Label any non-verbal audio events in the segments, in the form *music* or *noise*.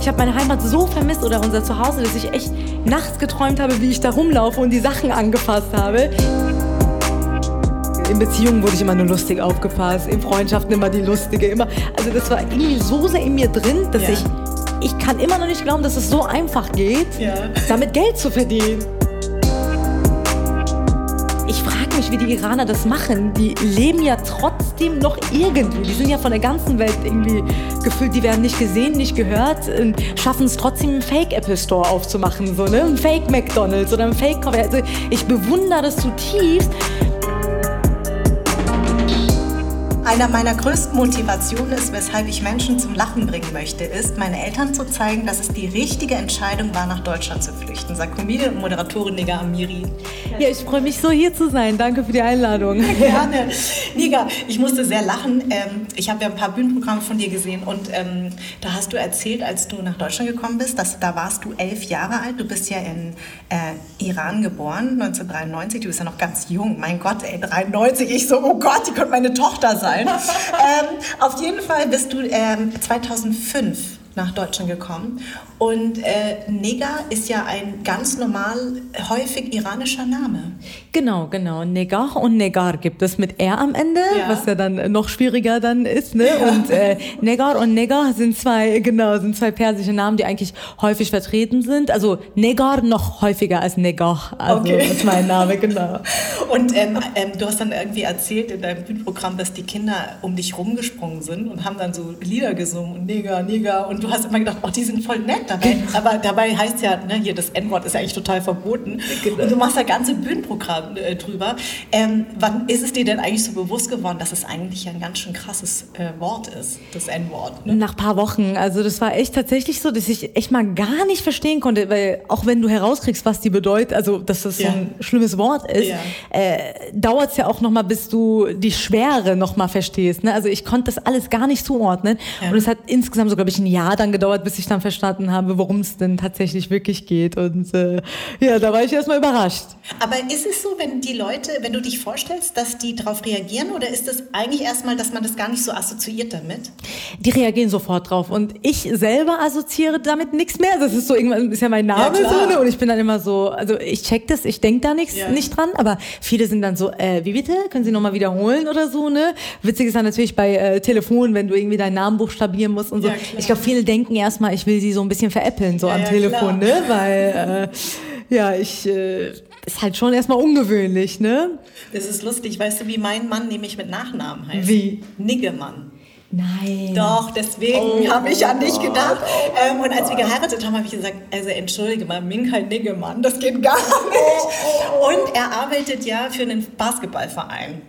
Ich habe meine Heimat so vermisst oder unser Zuhause, dass ich echt nachts geträumt habe, wie ich da rumlaufe und die Sachen angefasst habe. In Beziehungen wurde ich immer nur lustig aufgefasst, in Freundschaften immer die lustige, immer. Also das war irgendwie so sehr in mir drin, dass ja. ich ich kann immer noch nicht glauben, dass es so einfach geht, ja. damit Geld zu verdienen mich, wie die Iraner das machen. Die leben ja trotzdem noch irgendwie. Die sind ja von der ganzen Welt irgendwie gefühlt, die werden nicht gesehen, nicht gehört, schaffen es trotzdem einen Fake Apple Store aufzumachen, so, ne? Ein Fake McDonalds oder ein Fake Coffee. Also ich bewundere das zutiefst. Einer meiner größten Motivationen ist, weshalb ich Menschen zum Lachen bringen möchte, ist, meinen Eltern zu zeigen, dass es die richtige Entscheidung war, nach Deutschland zu flüchten, sagt Comedian und Moderatorin Niga Amiri. Ja, ich freue mich so hier zu sein. Danke für die Einladung. *laughs* Gerne. Niga, ich musste sehr lachen. Ähm, ich habe ja ein paar Bühnenprogramme von dir gesehen und ähm, da hast du erzählt, als du nach Deutschland gekommen bist, dass da warst du elf Jahre alt. Du bist ja in äh, Iran geboren, 1993. Du bist ja noch ganz jung. Mein Gott, ey, 93. Ich so, oh Gott, die könnte meine Tochter sein sein. *laughs* ähm, auf jeden Fall bist du ähm, 2005 nach Deutschland gekommen. Und äh, Negar ist ja ein ganz normal, häufig iranischer Name. Genau, genau. Negar und Negar gibt es mit R am Ende, ja. was ja dann noch schwieriger dann ist. Ne? Ja. Und äh, Negar und Negar sind zwei, genau, sind zwei persische Namen, die eigentlich häufig vertreten sind. Also Negar noch häufiger als Negar. Also okay. ist mein Name, genau. *laughs* Und ähm, ähm, du hast dann irgendwie erzählt in deinem Bühnenprogramm, dass die Kinder um dich rumgesprungen sind und haben dann so Lieder gesungen und Negar, Negar und du hast immer gedacht, oh, die sind voll nett dabei. Aber dabei heißt ja, ne, hier das N-Wort ist ja eigentlich total verboten. Genau. Und du machst da ganze Bühnenprogramm äh, drüber. Ähm, wann ist es dir denn eigentlich so bewusst geworden, dass es eigentlich ein ganz schön krasses äh, Wort ist, das N-Wort? Ne? Nach ein paar Wochen. Also das war echt tatsächlich so, dass ich echt mal gar nicht verstehen konnte, weil auch wenn du herauskriegst, was die bedeutet, also dass das ja. so ein schlimmes Wort ist, ja. äh, dauert es ja auch noch mal, bis du die Schwere noch mal verstehst. Ne? Also ich konnte das alles gar nicht zuordnen. Ja. Und es hat insgesamt so, glaube ich, ein Jahr dann gedauert, bis ich dann verstanden habe, worum es denn tatsächlich wirklich geht. Und äh, ja, da war ich erstmal überrascht. Aber ist es so, wenn die Leute, wenn du dich vorstellst, dass die darauf reagieren oder ist es eigentlich erstmal, dass man das gar nicht so assoziiert damit? Die reagieren sofort drauf und ich selber assoziiere damit nichts mehr. Das ist so irgendwann ist ja mein Name ja, so ne? und ich bin dann immer so, also ich check das, ich denke da nichts ja. nicht dran, aber viele sind dann so, äh, wie bitte? Können Sie nochmal wiederholen oder so, ne? Witzig ist dann natürlich bei äh, Telefon, wenn du irgendwie deinen Namen buchstabieren musst und so. Ja, ich glaube, viele denken erstmal, ich will sie so ein bisschen veräppeln, so am Telefon, klar. ne? Weil äh, ja, ich äh, ist halt schon erstmal ungewöhnlich, ne? Das ist lustig. Weißt du, wie mein Mann nämlich mit Nachnamen heißt? Wie? Niggemann. Nein. Doch, deswegen oh, habe ich an dich gedacht. Oh, ähm, und als wir geheiratet haben, habe ich gesagt, also entschuldige mal, Minkai Niggemann, das geht gar nicht. Und er arbeitet ja für einen Basketballverein.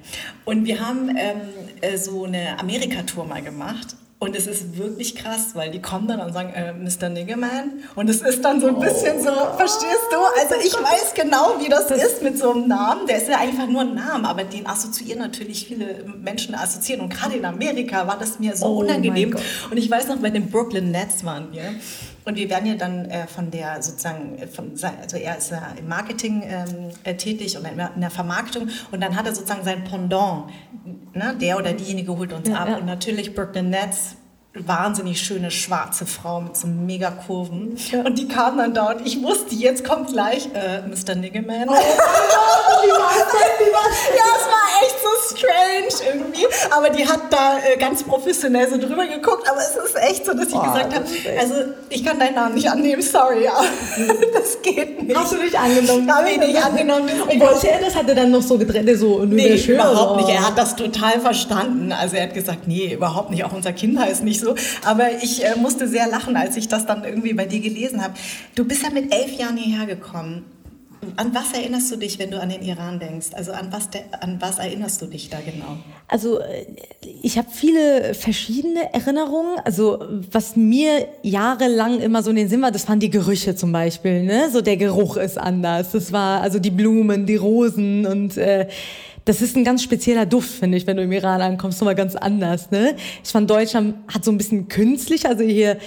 Und wir haben ähm, äh, so eine Amerika-Tour mal gemacht. Und es ist wirklich krass, weil die kommen dann und sagen, äh, Mr. Niggerman. Und es ist dann so ein bisschen so, verstehst du? Also ich weiß genau, wie das, das ist mit so einem Namen. Der ist ja einfach nur ein Name, aber den assoziieren natürlich viele Menschen assoziieren. Und gerade in Amerika war das mir so oh unangenehm. Und ich weiß noch, bei den Brooklyn Nets waren wir. Und wir werden ja dann äh, von der sozusagen, äh, von, also er ist ja im Marketing ähm, äh, tätig und in der Vermarktung und dann hat er sozusagen sein Pendant, ne? der oder diejenige holt uns ja, ab ja. und natürlich Brooklyn Nets wahnsinnig schöne schwarze Frau mit so mega Kurven. Ja. Und die kam dann da und ich wusste, jetzt kommt gleich äh, Mr. Niggeman. Oh, ja, es war echt so strange irgendwie. Aber die hat da äh, ganz professionell so drüber geguckt. Aber es ist echt so, dass ich oh, gesagt habe, also ich kann deinen Namen nicht annehmen, sorry, ja. das geht nicht. Hast du nicht angenommen? Habe ich nicht angenommen. Und er das? Hat er dann noch so getrennt? So, nee, schön, überhaupt nicht. Er hat das total verstanden. Also er hat gesagt, nee, überhaupt nicht. Auch unser Kind heißt nicht so. Aber ich äh, musste sehr lachen, als ich das dann irgendwie bei dir gelesen habe. Du bist ja mit elf Jahren hierher gekommen. An was erinnerst du dich, wenn du an den Iran denkst? Also an was, an was erinnerst du dich da genau? also äh, ich habe viele verschiedene Erinnerungen. Also was mir jahrelang immer so in den Sinn war, das waren die Gerüche zum Beispiel. Ne? So der Geruch ist anders. Das war also die Blumen, die Rosen und äh, das ist ein ganz spezieller Duft, finde ich, wenn du im Iran ankommst, nochmal ganz anders. Ne? Ich fand Deutschland hat so ein bisschen künstlich, also hier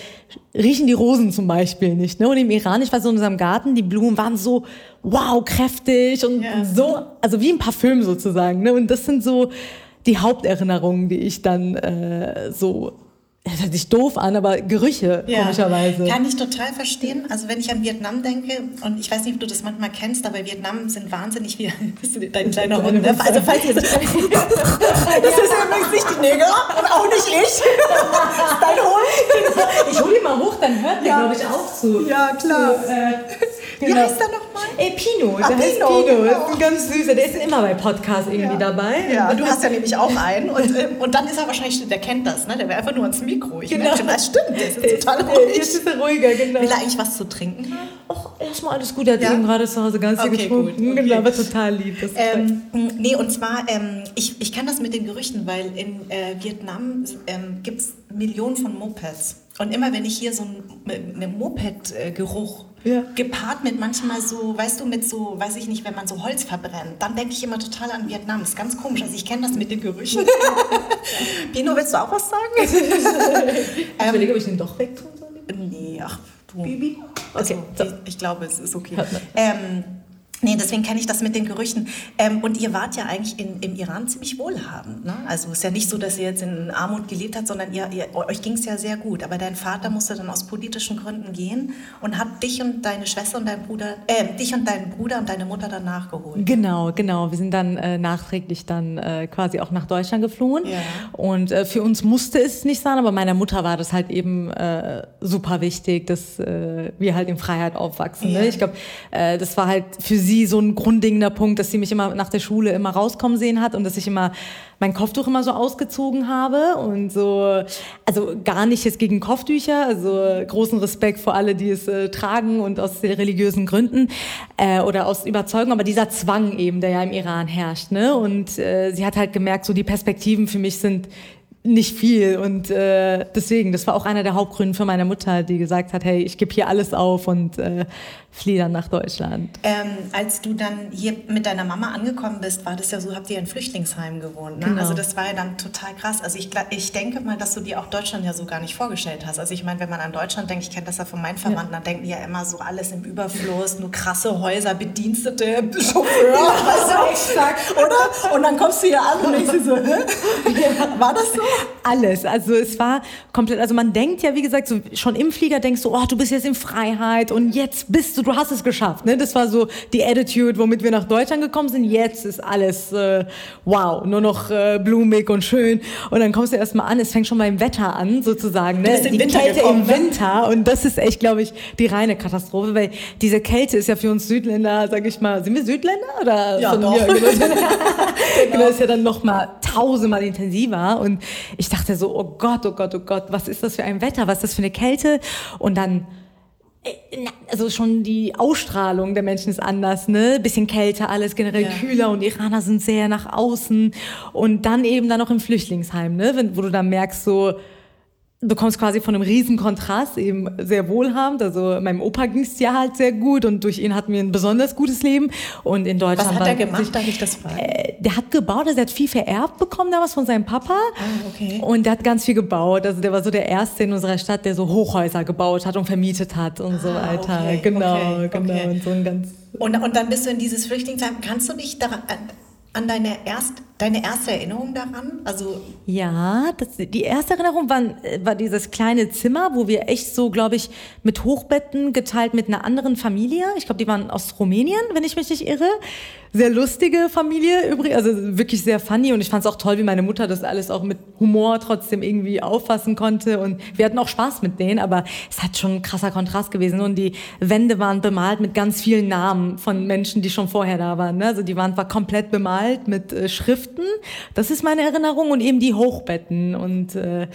riechen die Rosen zum Beispiel nicht. Ne? Und im Iran, ich war so in unserem Garten, die Blumen waren so wow, kräftig und ja. so, also wie ein Parfüm sozusagen. Ne? Und das sind so die Haupterinnerungen, die ich dann äh, so das hört sich doof an, aber Gerüche, ja, komischerweise. Kann ich total verstehen. Also wenn ich an Vietnam denke, und ich weiß nicht, ob du das manchmal kennst, aber Vietnam sind wahnsinnig wie *laughs* dein kleiner Hund. Ne? Also falls ihr das *laughs* ist übrigens nicht die Neger und auch nicht ich. *laughs* Das dein Hund. Ich hole ihn mal hoch, dann hört der, ja. glaube ich, auch zu. Ja, klar. Zu, äh, genau. Wie heißt der nochmal? Ey, Pino. Der ah, heißt Pino. Pino. Genau. Ist ein ganz süßer. Der ist immer bei Podcasts irgendwie ja. dabei. Ja, und du hast ja nämlich auch einen. Und, *laughs* ähm, und dann ist er wahrscheinlich, der kennt das, ne? Der wäre einfach nur ans Mikro. Ich genau. merke, das stimmt. Der ist total ruhig. Jetzt ist er ruhiger, genau. Will er eigentlich was zu trinken haben? Ach, erstmal alles gut. Er hat ja? eben gerade zu Hause ganz viel okay, getrunken. Gut. Okay. Genau, aber total lieb. Das ähm, nee, und zwar, ähm, ich, ich kann das mit den Gerüchten, weil in äh, Vietnam ähm, gibt es Millionen von Mopeds. Und immer wenn ich hier so einen, einen Moped-Geruch ja. gepaart mit manchmal so, weißt du, mit so, weiß ich nicht, wenn man so Holz verbrennt, dann denke ich immer total an Vietnam. Das ist ganz komisch. Also ich kenne das mit den Gerüchen. *laughs* Pino, willst du auch was sagen? *laughs* ich ähm, überlege, ob ich den doch wegtun soll. Nee, ach du. Bibi? Okay, also, ich, ich, glaube, es ist okay. Ähm, Nee, deswegen kenne ich das mit den Gerüchen. Ähm, und ihr wart ja eigentlich in, im Iran ziemlich wohlhabend. Ne? Also es ist ja nicht so, dass ihr jetzt in Armut gelebt habt, sondern ihr, ihr, euch ging es ja sehr gut. Aber dein Vater musste dann aus politischen Gründen gehen und hat dich und deine Schwester und dein Bruder, äh, dich und deinen Bruder und deine Mutter dann nachgeholt. Genau, genau. Wir sind dann äh, nachträglich dann äh, quasi auch nach Deutschland geflohen. Ja. Und äh, für uns musste es nicht sein, aber meiner Mutter war das halt eben äh, super wichtig, dass äh, wir halt in Freiheit aufwachsen. Ne? Ja. Ne? Ich glaube, das war halt für sie sie so ein grundlegender Punkt, dass sie mich immer nach der Schule immer rauskommen sehen hat und dass ich immer mein Kopftuch immer so ausgezogen habe und so, also gar nicht jetzt gegen Kopftücher, also großen Respekt vor alle, die es äh, tragen und aus religiösen Gründen äh, oder aus Überzeugung, aber dieser Zwang eben, der ja im Iran herrscht, ne? Und äh, sie hat halt gemerkt, so die Perspektiven für mich sind nicht viel und äh, deswegen, das war auch einer der Hauptgründe für meine Mutter, die gesagt hat, hey, ich gebe hier alles auf und äh, fliehe dann nach Deutschland. Ähm, als du dann hier mit deiner Mama angekommen bist, war das ja so, habt ihr in Flüchtlingsheim gewohnt. Ne? Genau. Also das war ja dann total krass. Also ich, ich denke mal, dass du dir auch Deutschland ja so gar nicht vorgestellt hast. Also ich meine, wenn man an Deutschland denkt, ich kenne das ja von meinen Verwandten, ja. dann denken die ja immer so alles im Überfluss, nur krasse Häuser, Bedienstete, *laughs* *laughs* Chauffeur, ja, weißt exakt. oder? Und dann kommst du hier an und dir so, hä? War das so? Alles. Also es war komplett, also man denkt ja, wie gesagt, so schon im Flieger denkst du, oh, du bist jetzt in Freiheit und jetzt bist du du hast es geschafft. Ne? Das war so die Attitude, womit wir nach Deutschland gekommen sind. Jetzt ist alles äh, wow, nur noch äh, blumig und schön. Und dann kommst du erstmal an, es fängt schon beim Wetter an, sozusagen. Ne? Die Winter Kälte gekommen, im ne? Winter. Und das ist echt, glaube ich, die reine Katastrophe, weil diese Kälte ist ja für uns Südländer, sage ich mal, sind wir Südländer oder ja, doch. Hier? *laughs* genau. genau, ist ja dann noch mal tausendmal intensiver. Und ich dachte so, oh Gott, oh Gott, oh Gott, was ist das für ein Wetter? Was ist das für eine Kälte? Und dann also schon die Ausstrahlung der Menschen ist anders, ne? Bisschen kälter, alles generell ja. kühler und Iraner sind sehr nach außen und dann eben dann noch im Flüchtlingsheim, ne? Wenn, wo du dann merkst so, du kommst quasi von einem riesen Kontrast, eben sehr wohlhabend. Also meinem Opa ging es ja halt sehr gut und durch ihn hatten wir ein besonders gutes Leben. Und in Deutschland. Was hat er gemacht, sich, darf ich das fragen? Äh, der hat gebaut, also er hat viel vererbt bekommen damals von seinem Papa. Ah, okay. Und der hat ganz viel gebaut. Also der war so der Erste in unserer Stadt, der so Hochhäuser gebaut hat und vermietet hat und ah, so weiter. Okay, genau, okay, genau. Okay. Und so ein ganz. Und, und dann bist du in dieses Flüchtlingsheim. Kannst du dich daran an deine, erst, deine erste Erinnerung daran? Also ja, das, die erste Erinnerung war, war dieses kleine Zimmer, wo wir echt so, glaube ich, mit Hochbetten geteilt mit einer anderen Familie. Ich glaube, die waren aus Rumänien, wenn ich mich nicht irre sehr lustige Familie übrigens, also wirklich sehr funny und ich fand es auch toll, wie meine Mutter das alles auch mit Humor trotzdem irgendwie auffassen konnte und wir hatten auch Spaß mit denen, aber es hat schon ein krasser Kontrast gewesen und die Wände waren bemalt mit ganz vielen Namen von Menschen, die schon vorher da waren. Ne? Also die Wand war komplett bemalt mit äh, Schriften, das ist meine Erinnerung und eben die Hochbetten und äh,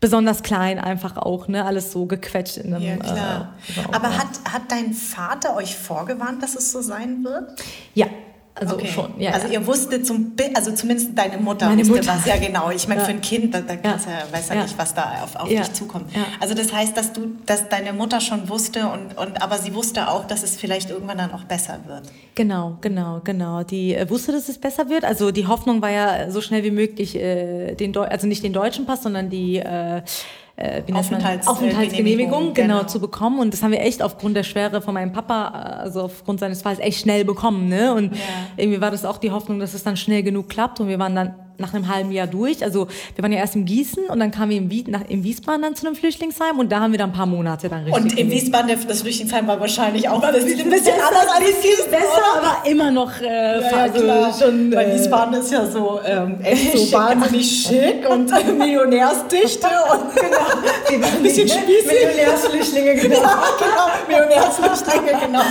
besonders klein einfach auch, ne? Alles so gequetscht in einem. Ja, klar. Äh, Aber hat, hat dein Vater euch vorgewarnt, dass es so sein wird? Ja, Also okay. schon, ja. Also ihr wusstet zum, also zumindest deine Mutter Meine wusste Mutter. was. Ja, genau. Ich meine, ja. für ein Kind, da, da ja. Ja, weiß ja, nicht, was da auf, auf dich zukommt. Also das heißt, dass du, dass deine Mutter schon wusste und, und aber sie wusste auch, dass es vielleicht irgendwann dann auch besser wird. Genau, genau, genau. Die äh, wusste, dass es besser wird. Also die Hoffnung war ja so schnell wie möglich äh, den Deu also nicht den deutschen Pass, sondern die äh, äh, wie Aufenthalts Aufenthaltsgenehmigung genau, genau, zu bekommen. Und das haben wir echt aufgrund der Schwere von meinem Papa, also aufgrund seines Falls, echt schnell bekommen. Ne? Und ja. irgendwie war das auch die Hoffnung, dass es dann schnell genug klappt. Und wir waren dann nach einem halben Jahr durch. Also wir waren ja erst in Gießen und dann kamen wir in, Wies nach, in Wiesbaden dann zu einem Flüchtlingsheim und da haben wir dann ein paar Monate dann richtig. Und in Wiesbaden das Flüchtlingsheim war wahrscheinlich auch ein bisschen, ein bisschen anders als in Gießen, besser, oder? aber immer noch äh, ja, ja, also schon. Weil äh, Wiesbaden ist ja so ähm, *laughs* echt so wahnsinnig schick und äh, Millionärsdichte und *laughs* genau, ein bisschen spießig. Millionärsflüchtlinge genau. *laughs* Ja, genau, Millionärsflüchtlinge genau.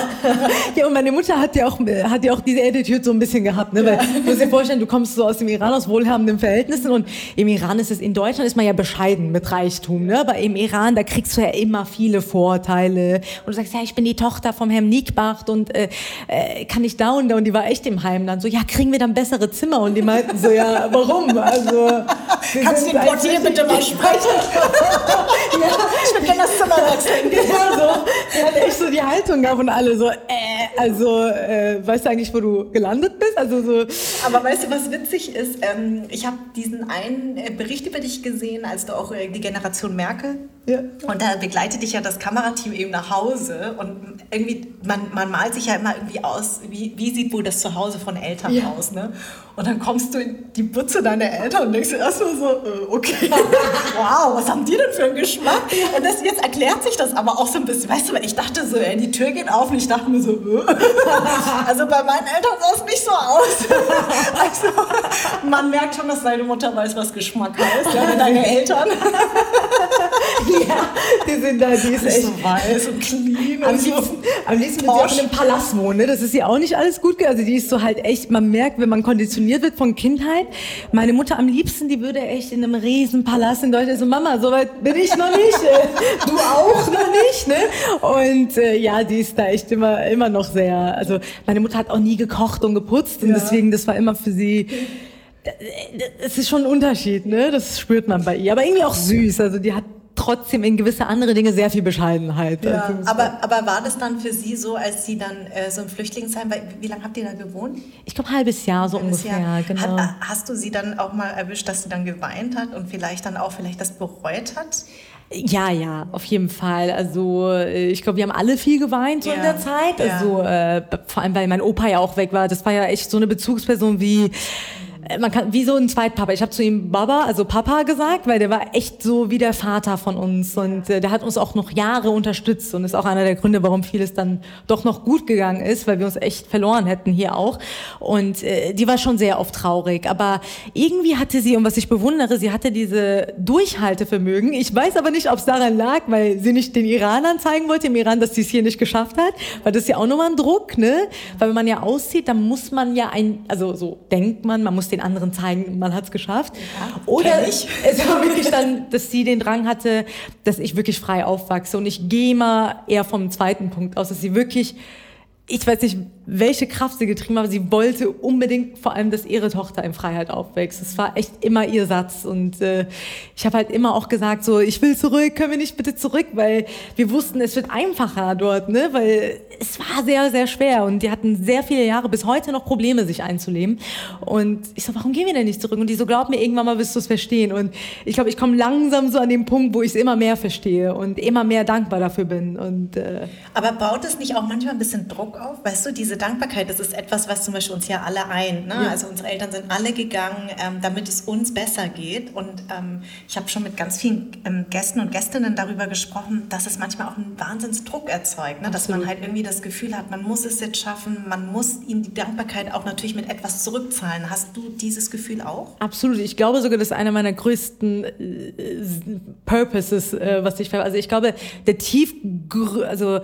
ja und meine Mutter hat ja auch hat ja auch diese Attitude so ein bisschen gehabt, ne? Weil du musst dir vorstellen, du kommst so aus dem Iran aus wohlhabenden Verhältnissen und im Iran ist es, in Deutschland ist man ja bescheiden mit Reichtum, ne? aber im Iran, da kriegst du ja immer viele Vorteile und du sagst, ja, ich bin die Tochter vom Herrn Niekbacht und äh, äh, kann ich da und da und die war echt im Heim dann so, ja, kriegen wir dann bessere Zimmer und die meinten so, ja, warum? Also, *laughs* Kannst du den Portier bitte mal sprechen? *laughs* ja, ich würde gerne das Zimmer wechseln. *laughs* So, die hat echt so die Haltung gehabt und alle so, äh, also, äh, weißt du eigentlich, wo du gelandet bist? Also so. Aber weißt du, was witzig ist? Ähm, ähm, ich habe diesen einen äh, Bericht über dich gesehen, als du auch äh, die Generation Merkel. Ja. Und da begleitet dich ja das Kamerateam eben nach Hause. Und irgendwie, man, man malt sich ja immer irgendwie aus, wie, wie sieht wohl das Zuhause von Eltern ja. aus. Ne? Und dann kommst du in die Butze deiner Eltern und denkst erstmal so, äh, okay, *laughs* wow, was haben die denn für einen Geschmack? Und das, jetzt erklärt sich das aber auch so ein bisschen. Weißt du, ich dachte so, ey, die Tür geht auf und ich dachte mir so, äh. *laughs* also bei meinen Eltern sah es nicht so aus. *laughs* also man merkt schon, dass deine Mutter weiß, was Geschmack heißt, ja, deine Eltern. Ja, die sind da, die ist echt so weiß und *laughs* clean am und liebsten, so. Am liebsten wird sie auch in einem Palast wohnen, ne? das ist ja auch nicht alles gut. Also die ist so halt echt, man merkt, wenn man konditioniert wird von Kindheit. Meine Mutter am liebsten, die würde echt in einem Riesenpalast in Deutschland so, Mama, so weit bin ich noch nicht. du auch noch nicht, ne? Und äh, ja, die ist da echt immer, immer noch sehr, also meine Mutter hat auch nie gekocht und geputzt und ja. deswegen, das war immer für sie, es ist schon ein Unterschied, ne? Das spürt man bei ihr. Aber irgendwie auch süß. Also die hat trotzdem in gewisse andere Dinge sehr viel Bescheidenheit. Ja, aber, aber war das dann für Sie so, als Sie dann äh, so im Flüchtlingsheim, wie, wie lange habt ihr da gewohnt? Ich glaube, ein halbes Jahr so halbes ungefähr, Jahr. genau. Hat, hast du sie dann auch mal erwischt, dass sie dann geweint hat und vielleicht dann auch vielleicht das bereut hat? Ja, ja, auf jeden Fall. Also äh, ich glaube, wir haben alle viel geweint so ja. in der Zeit. Also äh, vor allem, weil mein Opa ja auch weg war. Das war ja echt so eine Bezugsperson wie äh, man kann wie so ein Zweitpapa. Ich habe zu ihm Baba, also Papa gesagt, weil der war echt so wie der Vater von uns und äh, der hat uns auch noch Jahre unterstützt und ist auch einer der Gründe, warum vieles dann doch noch gut gegangen ist, weil wir uns echt verloren hätten hier auch. Und äh, die war schon sehr oft traurig, aber irgendwie hatte sie und was ich bewundere, sie hatte diese Durchhaltevermögen. Ich weiß aber nicht, ob es daran lag, weil sie nicht den Iranern zeigen wollte im Iran, dass sie es hier nicht geschafft hat, weil das ist ja auch nochmal ein Druck, ne? Weil wenn man ja aussieht, dann muss man ja ein, also so denkt man, man muss den den anderen zeigen, man hat es geschafft. Ja, Oder *laughs* es war wirklich dann, dass sie den Drang hatte, dass ich wirklich frei aufwachse. Und ich gehe mal eher vom zweiten Punkt aus, dass sie wirklich ich weiß nicht, welche Kraft sie getrieben hat, sie wollte unbedingt vor allem, dass ihre Tochter in Freiheit aufwächst. Das war echt immer ihr Satz. Und äh, ich habe halt immer auch gesagt, so, ich will zurück, können wir nicht bitte zurück? Weil wir wussten, es wird einfacher dort, ne? Weil es war sehr, sehr schwer. Und die hatten sehr viele Jahre bis heute noch Probleme, sich einzuleben. Und ich so, warum gehen wir denn nicht zurück? Und die so, glaub mir, irgendwann mal wirst du es verstehen. Und ich glaube, ich komme langsam so an den Punkt, wo ich es immer mehr verstehe und immer mehr dankbar dafür bin. Und, äh, aber baut es nicht auch manchmal ein bisschen Druck auf. Weißt du, diese Dankbarkeit, das ist etwas, was zum Beispiel uns ja alle eint. Ne? Ja. Also unsere Eltern sind alle gegangen, ähm, damit es uns besser geht. Und ähm, ich habe schon mit ganz vielen ähm, Gästen und Gästinnen darüber gesprochen, dass es manchmal auch einen Wahnsinnsdruck erzeugt. Ne? Dass man halt irgendwie das Gefühl hat, man muss es jetzt schaffen, man muss ihnen die Dankbarkeit auch natürlich mit etwas zurückzahlen. Hast du dieses Gefühl auch? Absolut. Ich glaube sogar, das ist einer meiner größten äh, Purposes, äh, was ich, also ich glaube, der tief, also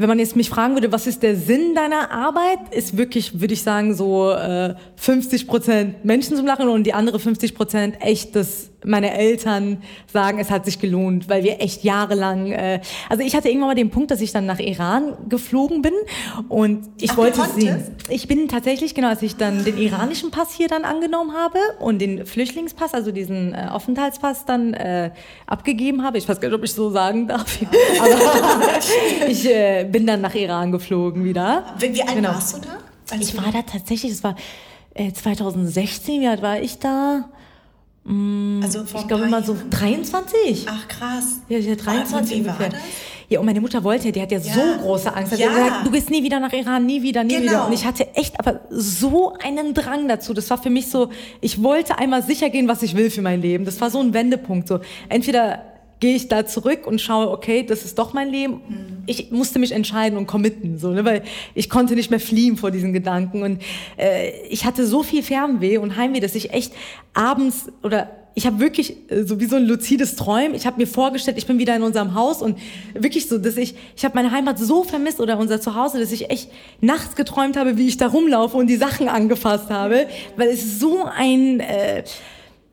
wenn man jetzt mich fragen würde, was ist der Sinn deiner Arbeit, ist wirklich, würde ich sagen, so äh, 50 Prozent Menschen zum Lachen und die andere 50 Prozent echt das meine Eltern sagen, es hat sich gelohnt, weil wir echt jahrelang, äh, also ich hatte irgendwann mal den Punkt, dass ich dann nach Iran geflogen bin und ich Ach, wollte sehen. Ich bin tatsächlich, genau, als ich dann den iranischen Pass hier dann angenommen habe und den Flüchtlingspass, also diesen äh, Aufenthaltspass dann äh, abgegeben habe, ich weiß gar nicht, ob ich so sagen darf, aber *laughs* ich äh, bin dann nach Iran geflogen wieder. Wie, wie alt genau. warst du da? Ich war da tatsächlich, es war 2016, äh, wie alt war ich da? Mm, also ich glaube immer so 23. Ach krass. Ja, ja 23 und wie ungefähr. War das? Ja, und meine Mutter wollte, die hat ja, ja. so große Angst. Ja. Gesagt, du gehst nie wieder nach Iran, nie wieder, nie genau. wieder. Und ich hatte echt aber so einen Drang dazu. Das war für mich so, ich wollte einmal sicher gehen, was ich will für mein Leben. Das war so ein Wendepunkt. So entweder gehe ich da zurück und schaue, okay, das ist doch mein Leben. Mhm. Ich musste mich entscheiden und committen, so, ne, weil ich konnte nicht mehr fliehen vor diesen Gedanken. Und äh, ich hatte so viel Fernweh und Heimweh, dass ich echt abends oder ich habe wirklich äh, so wie so ein luzides Träumen. Ich habe mir vorgestellt, ich bin wieder in unserem Haus und wirklich so, dass ich, ich habe meine Heimat so vermisst oder unser Zuhause, dass ich echt nachts geträumt habe, wie ich da rumlaufe und die Sachen angefasst habe, weil es so ein äh,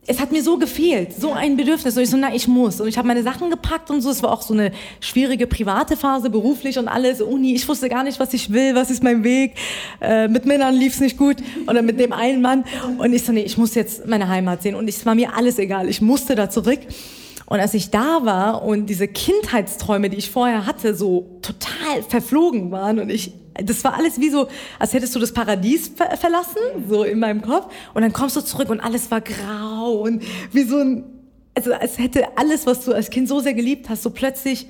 es hat mir so gefehlt, so ein Bedürfnis. Und ich so, na, ich muss. Und ich habe meine Sachen gepackt und so. Es war auch so eine schwierige private Phase, beruflich und alles. Uni, ich wusste gar nicht, was ich will, was ist mein Weg. Äh, mit Männern lief es nicht gut oder mit dem einen Mann. Und ich so, nee, ich muss jetzt meine Heimat sehen. Und es war mir alles egal. Ich musste da zurück. Und als ich da war und diese Kindheitsträume, die ich vorher hatte, so total verflogen waren und ich das war alles wie so, als hättest du das Paradies ver verlassen, so in meinem Kopf. Und dann kommst du zurück und alles war grau und wie so ein, also als hätte alles, was du als Kind so sehr geliebt hast, so plötzlich,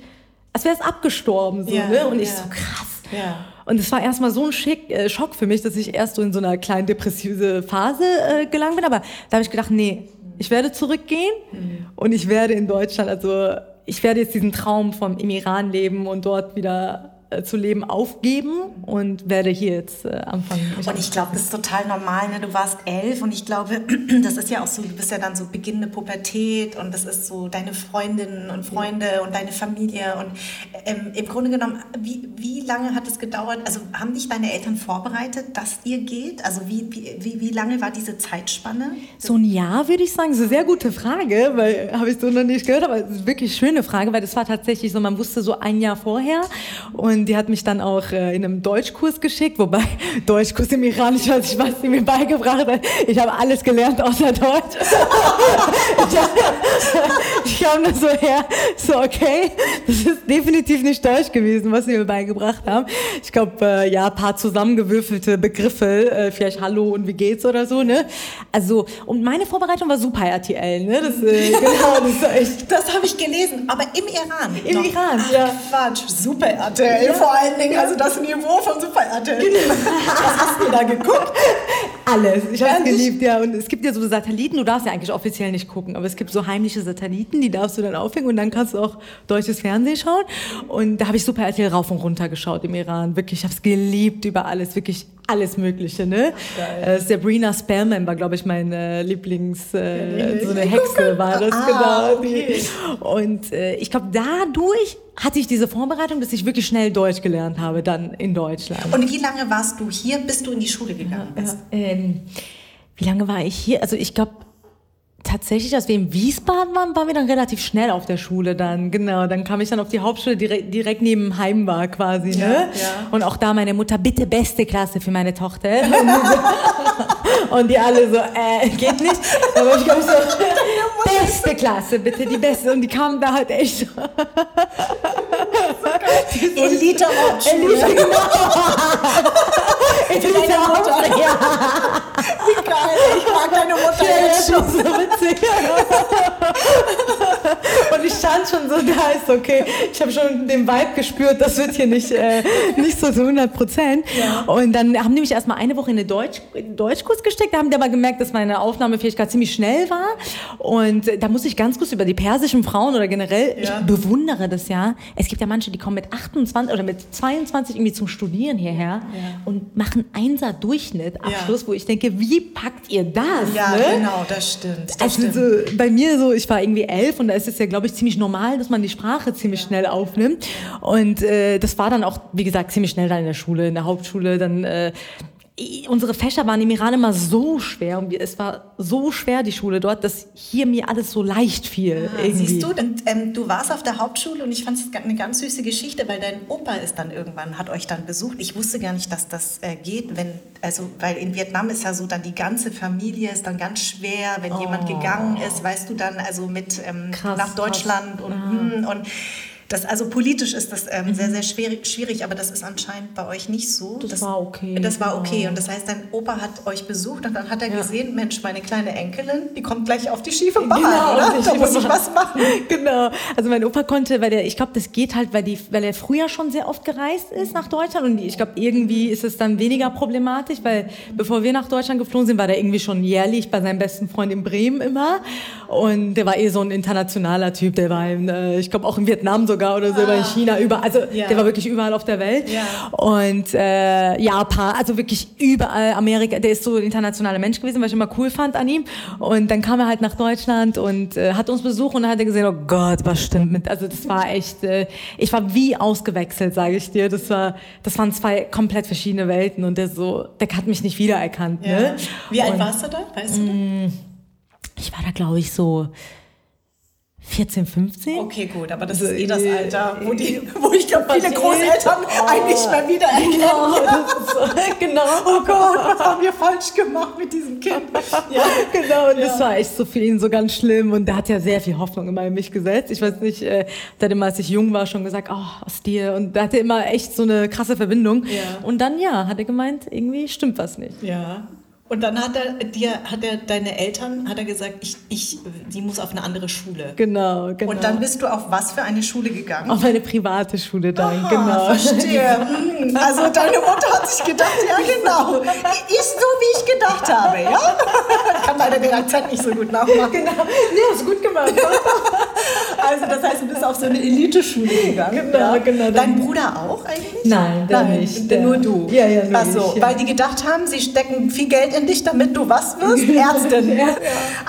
als wäre es abgestorben, so, ja, ne? Und ich ja. so krass. Ja. Und es war erstmal so ein Schick, äh, Schock für mich, dass ich erst so in so einer kleinen depressive Phase äh, gelangt bin. Aber da habe ich gedacht, nee, ich werde zurückgehen mhm. und ich werde in Deutschland, also ich werde jetzt diesen Traum vom im Iran leben und dort wieder zu leben aufgeben und werde hier jetzt äh, anfangen. Und ich glaube, das ist total normal. Ne? Du warst elf und ich glaube, *clears throat* das ist ja auch so, du bist ja dann so beginnende Pubertät und das ist so deine Freundinnen und Freunde und deine Familie. Und ähm, im Grunde genommen, wie, wie lange hat es gedauert? Also haben dich deine Eltern vorbereitet, dass ihr geht? Also wie, wie, wie lange war diese Zeitspanne? So ein Jahr würde ich sagen. Das ist eine sehr gute Frage, weil habe ich so noch nicht gehört, aber es ist wirklich schöne Frage, weil das war tatsächlich so, man wusste so ein Jahr vorher und und die hat mich dann auch äh, in einem Deutschkurs geschickt, wobei *laughs* Deutschkurs im Iran, ich weiß nicht, was sie mir beigebracht hat. Ich habe alles gelernt außer Deutsch. *laughs* *laughs* ich kam da so her, so okay, das ist definitiv nicht Deutsch gewesen, was sie mir beigebracht haben. Ich glaube, äh, ja, paar zusammengewürfelte Begriffe, äh, vielleicht Hallo und wie geht's oder so, ne? Also, und meine Vorbereitung war super RTL, ne? Das, äh, genau, das, das habe ich gelesen, aber im Iran. Im. Iran, Ach, ja. Quatsch, super RTL ja. vor allen Dingen, also das Niveau von Super RTL. Genau. Was hast du da geguckt? Alles. Ich habe es geliebt, ja. Und es gibt ja so Satelliten, du darfst ja eigentlich offiziell nicht gucken, aber es gibt so heimliche Satelliten, die darfst du dann aufhängen und dann kannst du auch deutsches Fernsehen schauen. Und da habe ich Super RTL rauf und runter geschaut im Iran. Wirklich, ich habe es geliebt über alles, wirklich alles Mögliche, ne? Äh, Sabrina Spellman war, glaube ich, meine Lieblings, äh, so eine Hexe war das, ah, genau. Okay. Und äh, ich glaube, dadurch hatte ich diese Vorbereitung, dass ich wirklich schnell Deutsch gelernt habe, dann in Deutschland. Und wie lange warst du hier, bis du in die Schule gegangen bist? Ja, ähm, wie lange war ich hier? Also ich glaube, tatsächlich, als wir in Wiesbaden waren, waren wir dann relativ schnell auf der Schule dann. Genau, dann kam ich dann auf die Hauptschule, direkt, direkt neben Heim war quasi. Ne? Ja, Und auch da meine Mutter, bitte beste Klasse für meine Tochter. *laughs* Und die alle so, äh, geht nicht. Aber ich glaube so, *laughs* beste Klasse, bitte die beste. Und die kamen da halt echt so. Elite genau. Elite Hauptschule. *laughs* Ja. Wie geil, ich mag deine Mutter ja, jetzt schon. So witzig. *laughs* Und ich stand schon so da, ist okay, ich habe schon den Vibe gespürt, das wird hier nicht, äh, nicht so zu 100 Prozent. Ja. Und dann haben die mich erstmal eine Woche in den Deutsch, Deutschkurs gesteckt, da haben die aber gemerkt, dass meine Aufnahmefähigkeit ziemlich schnell war. Und da muss ich ganz kurz über die persischen Frauen oder generell, ja. ich bewundere das ja. Es gibt ja manche, die kommen mit 28 oder mit 22 irgendwie zum Studieren hierher ja. und machen Einser Durchschnitt Abschluss, wo ich denke, wie packt ihr das? Ja, ne? genau, das stimmt. Das also stimmt. So, bei mir so, ich war irgendwie elf und da ist es ja, glaube ich, ziemlich normal, dass man die Sprache ziemlich schnell aufnimmt. Und äh, das war dann auch, wie gesagt, ziemlich schnell dann in der Schule, in der Hauptschule. Dann äh, unsere Fächer waren im Iran immer so schwer und es war so schwer die Schule dort, dass hier mir alles so leicht fiel. Ah. Siehst du, und, ähm, du warst auf der Hauptschule und ich fand es eine ganz süße Geschichte, weil dein Opa ist dann irgendwann hat euch dann besucht. Ich wusste gar nicht, dass das äh, geht, wenn also weil in Vietnam ist ja so dann die ganze Familie ist dann ganz schwer, wenn oh. jemand gegangen ist, weißt du dann also mit ähm, krass, nach Deutschland krass. und ah. und das, also politisch ist das ähm, mhm. sehr, sehr schwierig, schwierig, aber das ist anscheinend bei euch nicht so. Das, das war okay. Das war okay. Und das heißt, dein Opa hat euch besucht und dann hat er ja. gesehen, Mensch, meine kleine Enkelin, die kommt gleich auf die schiefe Bahn, genau, oder? Da muss ich was machen. Genau. Also mein Opa konnte, weil der, ich glaube, das geht halt, weil, die, weil er früher schon sehr oft gereist ist nach Deutschland und ich glaube, irgendwie ist es dann weniger problematisch, weil bevor wir nach Deutschland geflogen sind, war der irgendwie schon jährlich bei seinem besten Freund in Bremen immer und der war eh so ein internationaler Typ, der war, in, äh, ich glaube, auch in Vietnam so sogar oder so, ah. in China, über, also ja. der war wirklich überall auf der Welt. Ja. Und äh, Japan, also wirklich überall Amerika, der ist so ein internationaler Mensch gewesen, was ich immer cool fand an ihm. Und dann kam er halt nach Deutschland und äh, hat uns besucht und dann hat er gesehen, oh Gott, was stimmt mit, also das war echt, äh, ich war wie ausgewechselt, sage ich dir. Das war, das waren zwei komplett verschiedene Welten und der so, der hat mich nicht wiedererkannt. Ja. Ne? Wie alt und, warst du da, weißt du? Mm, ich war da, glaube ich, so 14, 15? Okay, gut, aber das ist eh das Alter, wo, die, *laughs* wo ich glaube, viele Großeltern oh. einen nicht mehr wiedererkennen. Genau, genau. Oh Gott, was haben wir falsch gemacht mit diesem Kind? Ja, genau, und ja. das war echt so für ihn so ganz schlimm und der hat ja sehr viel Hoffnung immer in mich gesetzt. Ich weiß nicht, äh, der hat immer, als ich jung war, schon gesagt, oh, aus dir und der hatte immer echt so eine krasse Verbindung. Ja. Und dann, ja, hat er gemeint, irgendwie stimmt was nicht. Ja, und dann hat er dir, hat er deine Eltern, hat er gesagt, ich, ich, die muss auf eine andere Schule. Genau, genau. Und dann bist du auf was für eine Schule gegangen? Auf eine private Schule dann, Aha, genau. Verstehe. *laughs* Hm, also deine Mutter hat sich gedacht, ja genau, ist so wie ich gedacht habe, ja? *laughs* Kann leider den Akzent nicht so gut nachmachen. Genau. Nee, hast gut gemacht. Also du bist auf so eine Elite-Schule gegangen. Genau, ja. genau. Dein Bruder auch eigentlich? Nein, der Nein, nicht. Der, nur du. Ja, ja, nur Ach ja. weil die gedacht haben, sie stecken viel Geld in dich, damit du was wirst? Ärztin. ja.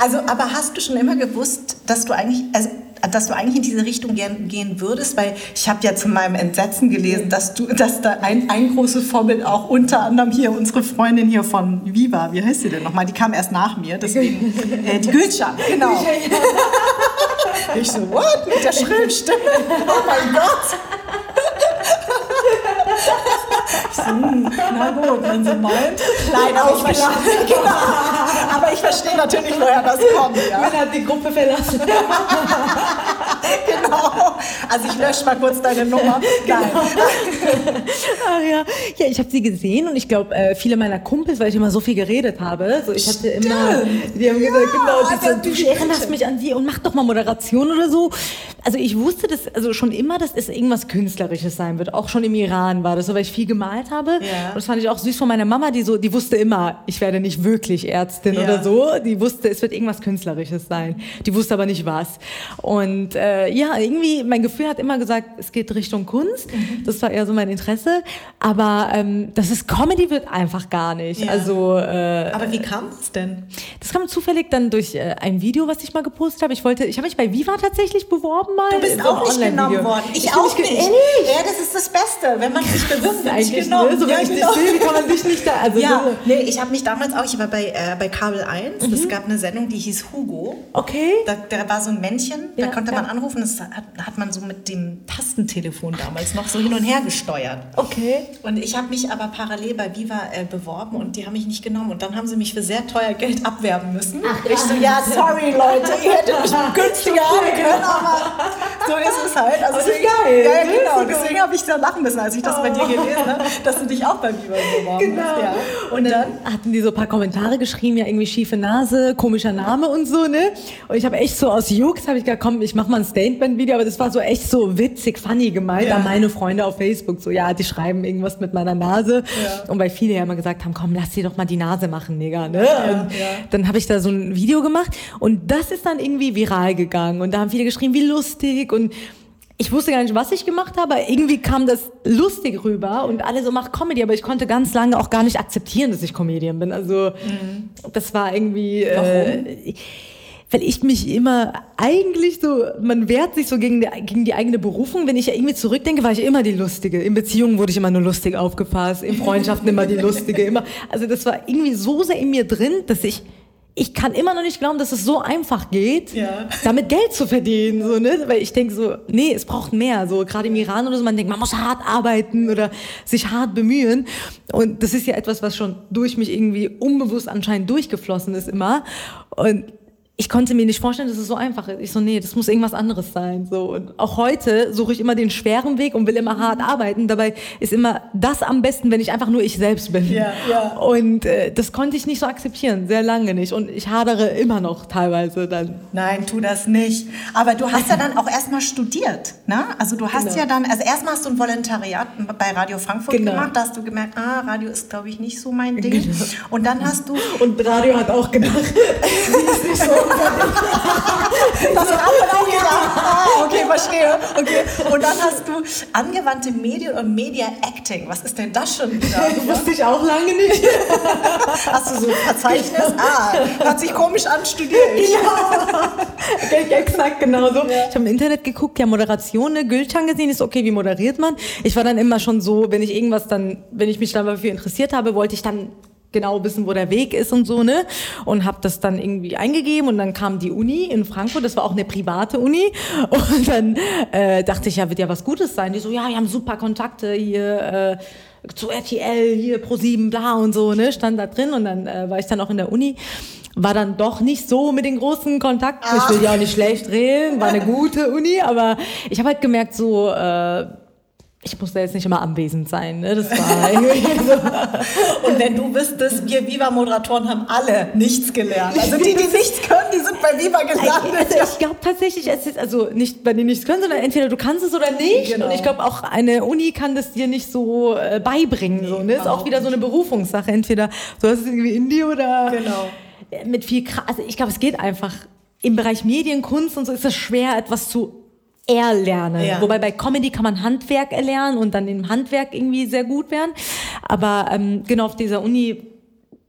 Also, aber hast du schon immer gewusst, dass du eigentlich, also, dass du eigentlich in diese Richtung gehen würdest, weil ich habe ja zu meinem Entsetzen gelesen, dass du, dass da ein, ein großes Vorbild auch unter anderem hier unsere Freundin hier von Viva, wie heißt sie denn nochmal? Die kam erst nach mir, deswegen äh, die Gülcan, genau. *laughs* Ich so, what? Mit der schrillen Stimme? Oh mein Gott! So, na gut, wenn sie meint. Nein, aber ich, verstehe, *laughs* genau. aber ich verstehe natürlich, woher das kommt. Ja. Man hat die Gruppe verlassen. *laughs* *laughs* genau. Also ich lösche mal kurz deine Nummer. *laughs* Genau. *laughs* Ach ja. ja, ich habe sie gesehen und ich glaube, äh, viele meiner Kumpels, weil ich immer so viel geredet habe, so ich hatte immer, die haben gesagt, genau, also, du erinnerst mich an sie und mach doch mal Moderation oder so. Also ich wusste das also schon immer, dass es irgendwas Künstlerisches sein wird. Auch schon im Iran war das so, weil ich viel gemalt habe. Ja. Und das fand ich auch süß von meiner Mama, die so, die wusste immer, ich werde nicht wirklich Ärztin ja. oder so. Die wusste, es wird irgendwas Künstlerisches sein. Die wusste aber nicht was. Und äh, ja, irgendwie, mein Gefühl hat immer gesagt, es geht Richtung Kunst. Mhm. Das war eher so mein Interesse. Aber ähm, das ist Comedy wird einfach gar nicht. Ja. Also, äh, aber wie kam es denn? Das kam zufällig dann durch äh, ein Video, was ich mal gepostet habe. Ich wollte, ich habe mich bei Viva tatsächlich beworben mal. Du bist auch nicht genommen worden. Ich, ich auch nicht. nicht. Ja, das ist das Beste, wenn man sich *laughs* bewirbt, wird nicht genommen. Ne? So, ja, genau. sehe, wie kann man dich nicht da. Also ja, so. nee, ich habe mich damals auch, ich war bei, äh, bei Kabel 1, mhm. es gab eine Sendung, die hieß Hugo. Okay. Da, da war so ein Männchen, ja, da konnte man anrufen, das hat, hat man so mit dem Tastentelefon damals noch so hin und her gesteuert. Okay. Und ich habe mich aber parallel bei Viva äh, beworben und die haben mich nicht genommen. Und dann haben sie mich für sehr teuer Geld abwerben müssen. Ach, ich so, ja, sorry Leute, ihr hättet mich *laughs* günstiger haben können, aber so ist es halt. Also deswegen, geil. Ja, genau. Deswegen habe ich da lachen müssen, als ich das bei dir gelesen habe, dass du dich auch bei Viva beworben genau. hast. Ja. Und, und dann, dann hatten die so ein paar Kommentare geschrieben, ja irgendwie schiefe Nase, komischer Name und so, ne? Und ich habe echt so aus Jux, habe ich gesagt, komm, ich mache mal ein Statement-Video, aber das war so echt so witzig, funny gemeint ja. an meine Freunde auf Facebook. So, ja, die schreiben irgendwas mit meiner Nase. Ja. Und weil viele ja immer gesagt haben, komm, lass sie doch mal die Nase machen, Nigga. Ne? Ja, dann habe ich da so ein Video gemacht und das ist dann irgendwie viral gegangen. Und da haben viele geschrieben, wie lustig und ich wusste gar nicht, was ich gemacht habe, aber irgendwie kam das lustig rüber und alle so macht Comedy, aber ich konnte ganz lange auch gar nicht akzeptieren, dass ich Comedian bin. Also mhm. das war irgendwie. Warum? Äh, weil ich mich immer eigentlich so, man wehrt sich so gegen die, gegen die eigene Berufung. Wenn ich ja irgendwie zurückdenke, war ich immer die Lustige. In Beziehungen wurde ich immer nur lustig aufgefasst, in Freundschaften immer die Lustige, immer. Also das war irgendwie so sehr in mir drin, dass ich ich kann immer noch nicht glauben, dass es so einfach geht, ja. damit Geld zu verdienen, so, ne? Weil ich denke so, nee, es braucht mehr, so, gerade im Iran oder so, man denkt, man muss hart arbeiten oder sich hart bemühen. Und das ist ja etwas, was schon durch mich irgendwie unbewusst anscheinend durchgeflossen ist immer. Und ich konnte mir nicht vorstellen, dass es so einfach ist. Ich so, nee, das muss irgendwas anderes sein. So. Und auch heute suche ich immer den schweren Weg und will immer hart arbeiten. Dabei ist immer das am besten, wenn ich einfach nur ich selbst bin. Ja, ja. Und äh, das konnte ich nicht so akzeptieren, sehr lange nicht. Und ich hadere immer noch teilweise dann. Nein, tu das nicht. Aber du hast ja dann auch erstmal studiert. Ne? Also du hast genau. ja dann, also erstmal hast du ein Volontariat bei Radio Frankfurt genau. gemacht. Da hast du gemerkt, ah, Radio ist, glaube ich, nicht so mein Ding. Genau. Und dann hast du... Und Radio hat auch gedacht, *laughs* sie ist nicht so *laughs* das hat man auch gedacht. Ah, okay, verstehe. Okay. Und dann hast du angewandte Medien und Media Acting. Was ist denn das schon wieder? *laughs* Wusste ich auch lange nicht. *laughs* Hast du so ein Verzeichnis? Ah, hat sich komisch an, studiert. Ja. Exakt, genau so. Ja. Ich habe im Internet geguckt, ja, Moderation, ne, Gülcan gesehen, ist okay, wie moderiert man? Ich war dann immer schon so, wenn ich irgendwas dann, wenn ich mich dann dafür interessiert habe, wollte ich dann genau wissen, wo der Weg ist und so, ne? Und habe das dann irgendwie eingegeben und dann kam die Uni in Frankfurt, das war auch eine private Uni *laughs* und dann äh, dachte ich, ja, wird ja was Gutes sein. Die so, ja, wir haben super Kontakte hier äh, zu RTL, hier pro 7 bla und so, ne? Stand da drin und dann äh, war ich dann auch in der Uni war dann doch nicht so mit den großen Kontakten. Ich will ja auch nicht schlecht reden, war eine gute Uni, aber ich habe halt gemerkt, so äh, ich musste jetzt nicht immer anwesend sein. Ne? Das war *laughs* so. Und wenn du wüsstest, wir Viva-Moderatoren haben alle nichts gelernt. Also die, die nichts können, die sind bei Viva gelandet. Also ich glaube tatsächlich, es ist also nicht bei denen nichts können, sondern entweder du kannst es oder nicht. Genau. Und ich glaube auch eine Uni kann das dir nicht so äh, beibringen. Nee, so, ne? Ist auch wieder so eine Berufungssache. Entweder du hast es irgendwie in dir oder genau. mit viel krass. Also ich glaube, es geht einfach im Bereich Medien, Kunst und so ist es schwer, etwas zu erlernen. Ja. Wobei bei Comedy kann man Handwerk erlernen und dann im Handwerk irgendwie sehr gut werden. Aber ähm, genau auf dieser Uni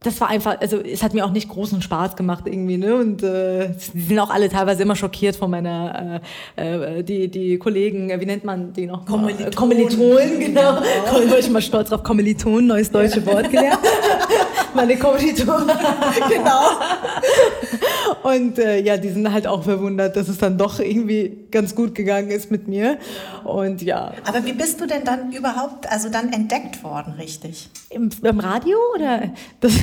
das war einfach, also es hat mir auch nicht großen Spaß gemacht irgendwie, ne? Und äh, die sind auch alle teilweise immer schockiert von meiner, äh, äh, die, die Kollegen, wie nennt man die noch? Kommilitonen. Kommilitonen, genau. genau. Ich bin mal stolz drauf, Kommilitonen, neues deutsche Wort gelernt. *laughs* Meine Kommilitonen. genau. Und äh, ja, die sind halt auch verwundert, dass es dann doch irgendwie ganz gut gegangen ist mit mir. Und ja. Aber wie bist du denn dann überhaupt, also dann entdeckt worden, richtig? Im, beim Radio oder? Das,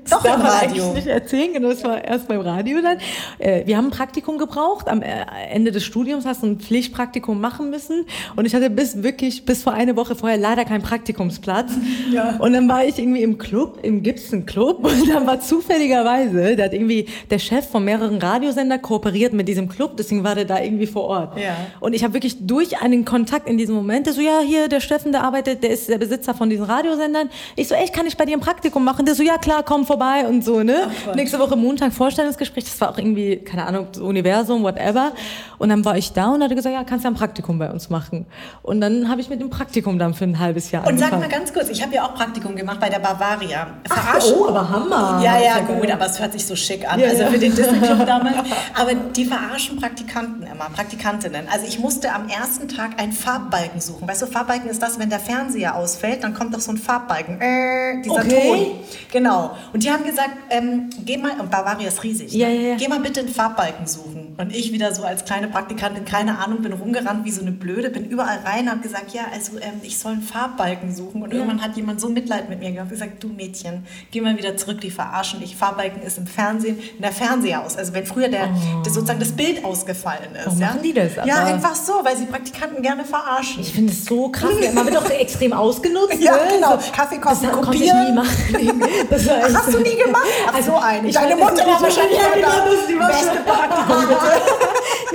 das doch darf im Radio. Ich nicht erzählen, genau, das war erst beim Radio dann. Äh, wir haben ein Praktikum gebraucht. Am äh, Ende des Studiums hast du ein Pflichtpraktikum machen müssen. Und ich hatte bis wirklich, bis vor eine Woche vorher leider keinen Praktikumsplatz. *laughs* Ja. Und dann war ich irgendwie im Club, im Gibson Club. *laughs* Und dann war zufälligerweise, da hat irgendwie der Chef von mehreren Radiosender kooperiert mit diesem Club, deswegen war der da irgendwie vor Ort. Ja. Und ich habe wirklich durch einen Kontakt in diesem Moment, der so, ja, hier, der Steffen, der arbeitet, der ist der Besitzer von diesen Radiosendern. Ich so, echt, kann ich bei dir ein Praktikum machen? Der so, ja, klar, komm vorbei und so, ne? Ach, Nächste Woche Montag Vorstellungsgespräch, das war auch irgendwie, keine Ahnung, Universum, whatever. Und dann war ich da und hat gesagt, ja, kannst ja ein Praktikum bei uns machen. Und dann habe ich mit dem Praktikum dann für ein halbes Jahr Und angefangen. sag mal ganz kurz, ich habe ja auch Praktikum gemacht bei der Bavaria. Ach, oh, aber Hammer. Ja, ja, gut, aber es hört sich so schick an. Ja, also für den Disney Club *laughs* damals. Aber die verarschen Praktikanten immer, Praktikantinnen. Also ich musste am ersten Tag einen Farbbalken suchen. Weißt du, Farbbalken ist das, wenn der Fernseher ausfällt, dann kommt doch so ein Farbbalken. Äh, dieser okay. Ton. Genau. Und die haben gesagt, ähm, geh mal, und Bavaria ist riesig, ja, ne? ja, ja. geh mal bitte einen Farbbalken suchen. Und ich wieder so als kleine Praktikantin, keine Ahnung, bin rumgerannt wie so eine Blöde, bin überall rein, habe gesagt, ja, also ähm, ich soll einen Farbbalken suchen. Und irgendwann hat jemand so Mitleid mit mir gehabt, gesagt, du Mädchen, geh mal wieder zurück, die verarschen dich. Farbbalken ist im Fernsehen, in der Fernseher aus. Also wenn früher der, oh. der sozusagen das Bild ausgefallen ist. Warum ja? machen die das? Aber ja, einfach so, weil sie Praktikanten gerne verarschen. Ich finde es so krass. Man wird doch *laughs* extrem ausgenutzt. ja, ne? genau. Kaffeekosten das kopieren. ich nie machen. *laughs* Das Ach, hast du nie gemacht? Ach, also, so eine. Deine Mutter war wahrscheinlich ja, genau, das die beste Praktikum, bitte.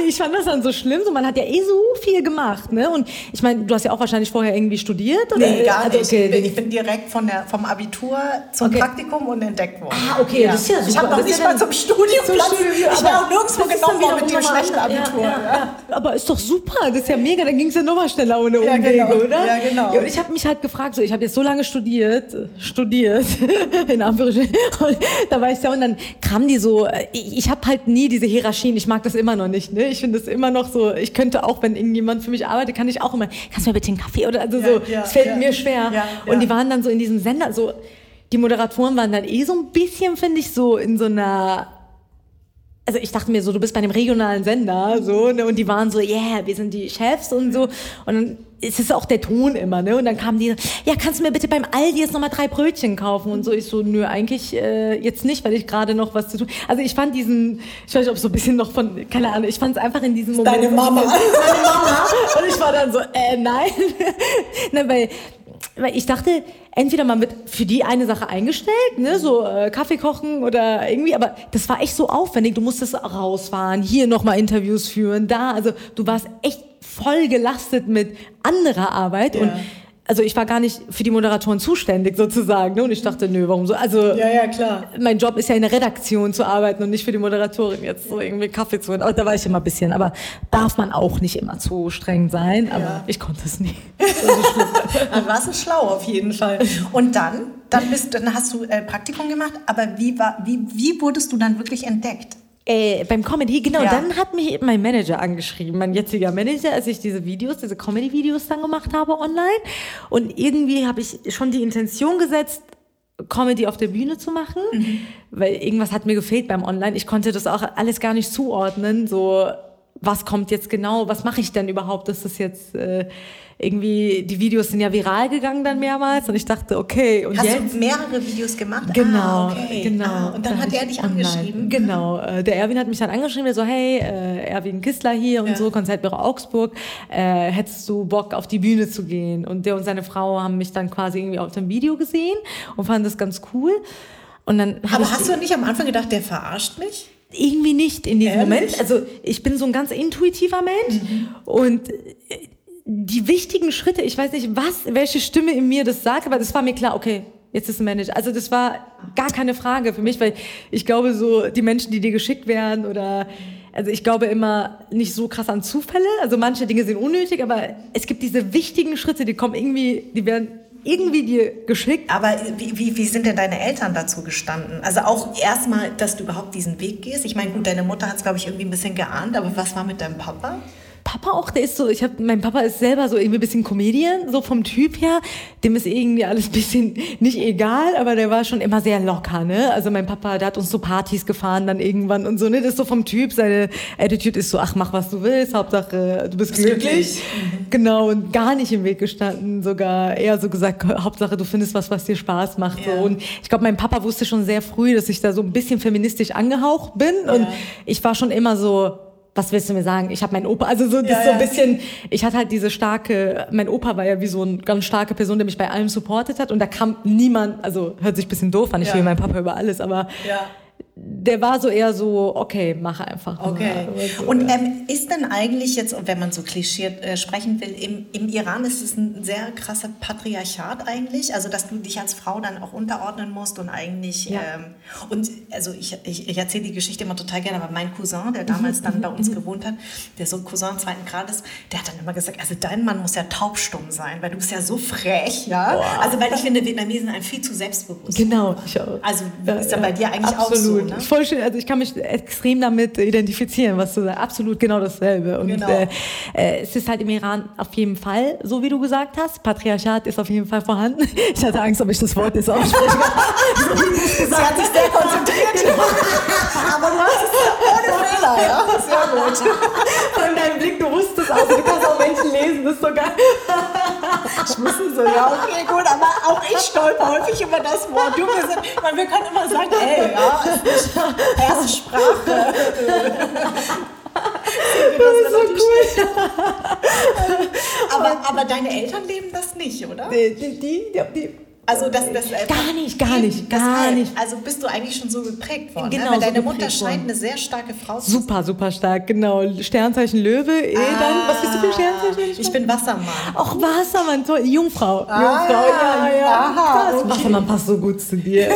Ich fand das dann so schlimm. So, man hat ja eh so viel gemacht, ne? Und ich meine, du hast ja auch wahrscheinlich vorher irgendwie studiert, oder? Nee, gar also, nicht. Also, okay. ich, bin, ich, bin, direkt von der, vom Abitur zum okay. Praktikum und entdeckt worden. Ah, okay, ja. das ist ja super. Ich habe noch nicht mal zum Studium Studium, Ich war auch nirgendwo genommen worden mit dem schlechten Abitur. Ja, ja, aber ist doch super, das ist ja mega, dann ging es ja nochmal schneller ohne Umwege, genau. oder? Ja, genau. und ich habe mich halt gefragt, so, ich habe jetzt so lange studiert, studiert, *laughs* in Anführungsstrichen, da war ich ja, und dann kam die so, ich, ich habe halt nie diese Hierarchien, ich mag das immer noch nicht, ne? Ich finde das immer noch so, ich könnte auch, wenn irgendjemand für mich arbeitet, kann ich auch immer, kannst du mir bitte einen Kaffee oder also so, es fällt mir schwer. Und die waren dann so in diesem Sender, so, die Moderatoren waren dann eh so ein bisschen, finde ich, so in so einer also ich dachte mir so, du bist bei einem regionalen Sender, so, ne, und die waren so, yeah, wir sind die Chefs und so. Und dann ist es auch der Ton immer, ne? Und dann kamen die, ja, kannst du mir bitte beim Aldi jetzt nochmal drei Brötchen kaufen? Und so, ich so, nö, eigentlich äh, jetzt nicht, weil ich gerade noch was zu tun. Also ich fand diesen, ich weiß nicht, ob so ein bisschen noch von, keine Ahnung, ich fand es einfach in diesem Moment. Deine Mama. *laughs* Meine Mama. Und ich war dann so, äh, nein. *laughs* ne, weil weil ich dachte, entweder man wird für die eine Sache eingestellt, ne, so äh, Kaffee kochen oder irgendwie, aber das war echt so aufwendig. Du musstest rausfahren, hier nochmal Interviews führen, da, also du warst echt voll gelastet mit anderer Arbeit ja. und also ich war gar nicht für die Moderatoren zuständig sozusagen. Ne? Und ich dachte, nö, warum so? Also ja, ja, klar. mein Job ist ja in der Redaktion zu arbeiten und nicht für die Moderatorin jetzt so irgendwie Kaffee zu holen. Aber da war ich immer ein bisschen. Aber darf man auch nicht immer zu streng sein. Aber ja. ich konnte es nie. *laughs* dann warst du schlau auf jeden Fall. Und dann, dann, bist, dann hast du äh, Praktikum gemacht. Aber wie, war, wie, wie wurdest du dann wirklich entdeckt? Äh, beim Comedy, genau, ja. dann hat mich mein Manager angeschrieben, mein jetziger Manager, als ich diese Videos, diese Comedy-Videos dann gemacht habe online. Und irgendwie habe ich schon die Intention gesetzt, Comedy auf der Bühne zu machen, mhm. weil irgendwas hat mir gefehlt beim Online. Ich konnte das auch alles gar nicht zuordnen, so was kommt jetzt genau, was mache ich denn überhaupt, das jetzt äh, irgendwie, die Videos sind ja viral gegangen dann mehrmals und ich dachte, okay. Und Hast jetzt? du mehrere Videos gemacht? Genau, ah, okay. genau. Ah, und dann, dann hat er dich angeschrieben? Genau, äh, der Erwin hat mich dann angeschrieben, der so, hey, äh, Erwin Kistler hier und ja. so, Konzertbüro Augsburg, äh, hättest du Bock auf die Bühne zu gehen? Und der und seine Frau haben mich dann quasi irgendwie auf dem Video gesehen und fanden das ganz cool. Und dann Aber hast du nicht am Anfang gedacht, der verarscht mich? Irgendwie nicht in diesem Ehrlich? Moment. Also ich bin so ein ganz intuitiver Mensch mhm. und die wichtigen Schritte, ich weiß nicht, was, welche Stimme in mir das sagt, aber das war mir klar, okay, jetzt ist ein Manager. Also das war gar keine Frage für mich, weil ich glaube so, die Menschen, die dir geschickt werden oder, also ich glaube immer nicht so krass an Zufälle. Also manche Dinge sind unnötig, aber es gibt diese wichtigen Schritte, die kommen irgendwie, die werden irgendwie dir geschickt. Aber wie, wie, wie sind denn deine Eltern dazu gestanden? Also auch erstmal, dass du überhaupt diesen Weg gehst. Ich meine, gut, deine Mutter hat es, glaube ich, irgendwie ein bisschen geahnt, aber was war mit deinem Papa? Papa auch, der ist so, ich habe, mein Papa ist selber so irgendwie ein bisschen Comedian, so vom Typ her. Dem ist irgendwie alles ein bisschen *laughs* nicht egal, aber der war schon immer sehr locker, ne? Also mein Papa, der hat uns so Partys gefahren dann irgendwann und so, ne? Das ist so vom Typ, seine Attitude ist so, ach, mach was du willst, Hauptsache du bist glücklich. glücklich. Mhm. *laughs* Genau, und gar nicht im Weg gestanden, sogar eher so gesagt, Hauptsache du findest was, was dir Spaß macht. Ja. So. Und ich glaube, mein Papa wusste schon sehr früh, dass ich da so ein bisschen feministisch angehaucht bin. Ja. Und ich war schon immer so, was willst du mir sagen? Ich habe meinen Opa, also so, das ja, so ein bisschen, ich hatte halt diese starke, mein Opa war ja wie so eine ganz starke Person, der mich bei allem supportet hat und da kam niemand, also hört sich ein bisschen doof an, ich ja. will meinen Papa über alles, aber ja der war so eher so, okay, mach einfach. Okay. So, und ähm, ist denn eigentlich jetzt, wenn man so klischiert äh, sprechen will, im, im Iran ist es ein sehr krasser Patriarchat eigentlich, also dass du dich als Frau dann auch unterordnen musst und eigentlich, ja. ähm, und also ich, ich, ich erzähle die Geschichte immer total gerne, aber mein Cousin, der damals dann bei uns *laughs* gewohnt hat, der so Cousin zweiten Grades, der hat dann immer gesagt, also dein Mann muss ja taubstumm sein, weil du bist ja so frech, ja. Boah. Also weil ich finde, Vietnamesen sind viel zu selbstbewusst. Genau, ich auch. Also ist ja, ja bei dir eigentlich Absolut. auch so absolut. Ne? Voll schön. Also ich kann mich extrem damit identifizieren, was du sagst. Absolut genau dasselbe. Und genau. äh, äh, es ist halt im Iran auf jeden Fall, so wie du gesagt hast, Patriarchat ist auf jeden Fall vorhanden. *laughs* Ich hatte Angst, ob ich das Wort jetzt ausspreche. *laughs* Sie hat sich sehr konzentriert. Aber du hast es ohne Fehler, ja? *laughs* Sehr gut. Von deinem Blick, du wusstest auch, du kannst auch Menschen lesen, das ist so geil. Ich wusste so, ja, okay, gut, aber auch ich stolper häufig über das Wort. Du, wir, sind, wir können immer sagen, ey, ja, erste Sprache. das ist so cool. aber, aber deine Eltern leben das nicht, oder? Die, die, die, die Also das, das äh, gar nicht, gar nicht, gar nicht. Also bist du eigentlich schon so geprägt worden. Ne? Genau, ne? Weil deine so Mutter scheint eine sehr starke Frau zu sein. Super, super stark, genau. Sternzeichen Löwe, eh ah, dann. Was bist du für ein Sternzeichen? Ich bin Wassermann. Ach, Wassermann, toll. Jungfrau. Ah, Jungfrau, ja, ja. Aha, okay. Wassermann passt so gut zu dir. *laughs*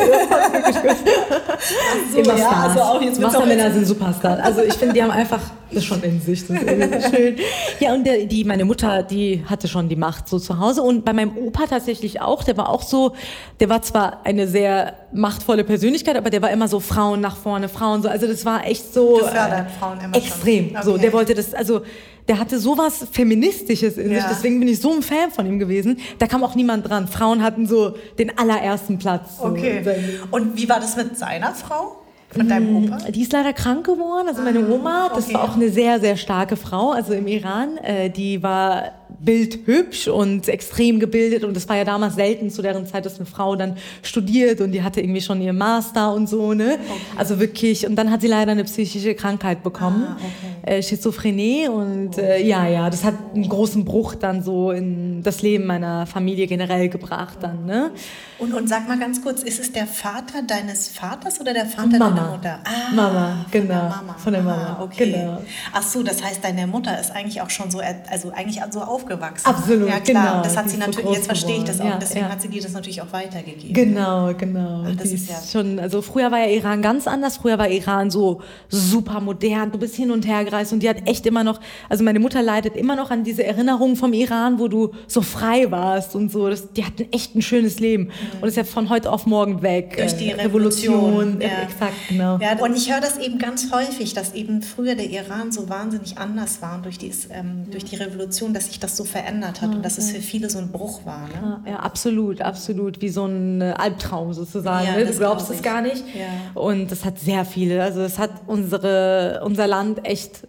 so, Immer ja, Stars. Also auch jetzt Wassermänner sind Superstars. Also ich finde, die haben einfach das schon in sich. Das ist *laughs* schön. Ja, und der, die, meine Mutter, die hatte schon die Macht so zu Hause. Und bei meinem Opa tatsächlich auch. Der war auch so, der war zwar eine sehr machtvolle Persönlichkeit, aber der war immer so Frauen nach vorne, Frauen so. Also das war echt so äh, Frauen immer extrem. Okay. So, der wollte das, also der hatte sowas Feministisches in ja. sich, deswegen bin ich so ein Fan von ihm gewesen. Da kam auch niemand dran. Frauen hatten so den allerersten Platz. Okay. Und wie war das mit seiner Frau? Von deinem mm, Opa? Die ist leider krank geworden. Also meine ah, Oma, das okay. war auch eine sehr, sehr starke Frau. Also im Iran, äh, die war bildhübsch und extrem gebildet. Und es war ja damals selten zu deren Zeit, dass eine Frau dann studiert und die hatte irgendwie schon ihr Master und so, ne? Okay. Also wirklich. Und dann hat sie leider eine psychische Krankheit bekommen, ah, okay. äh, Schizophrenie. Und äh, ja, ja, das hat einen großen Bruch dann so in das Leben meiner Familie generell gebracht dann, ne? Und, und sag mal ganz kurz, ist es der Vater deines Vaters oder der Vater Mama. deiner Mutter? Ah, Mama, genau. Von der Mama. Von der Mama. Ah, okay. Genau. Ach so, das heißt, deine Mutter ist eigentlich auch schon so, also eigentlich so aufgewachsen. Absolut, ja, klar. genau. Das hat sie natürlich, so jetzt verstehe ich das auch, ja, deswegen ja. hat sie dir das natürlich auch weitergegeben. Genau, genau. Ach, das ist ja schon, also früher war ja Iran ganz anders. Früher war Iran so super modern. Du bist hin und her gereist und die hat echt immer noch, also meine Mutter leidet immer noch an diese Erinnerungen vom Iran, wo du so frei warst und so. Das, die hatten echt ein schönes Leben mhm. und ist ja von heute auf morgen weg. Durch die äh, Revolution. Revolution. Ja. Exakt, genau. Ja, und ich höre das eben ganz häufig, dass eben früher der Iran so wahnsinnig anders war durch, dies, ähm, durch die Revolution, dass sich das so verändert hat mhm. und dass es für viele so ein Bruch war. Ne? Ja, absolut, absolut. Wie so ein äh, Albtraum sozusagen. Ja, ne? Du glaubst es gar nicht. Ja. Und das hat sehr viele. Also es hat unsere, unser Land echt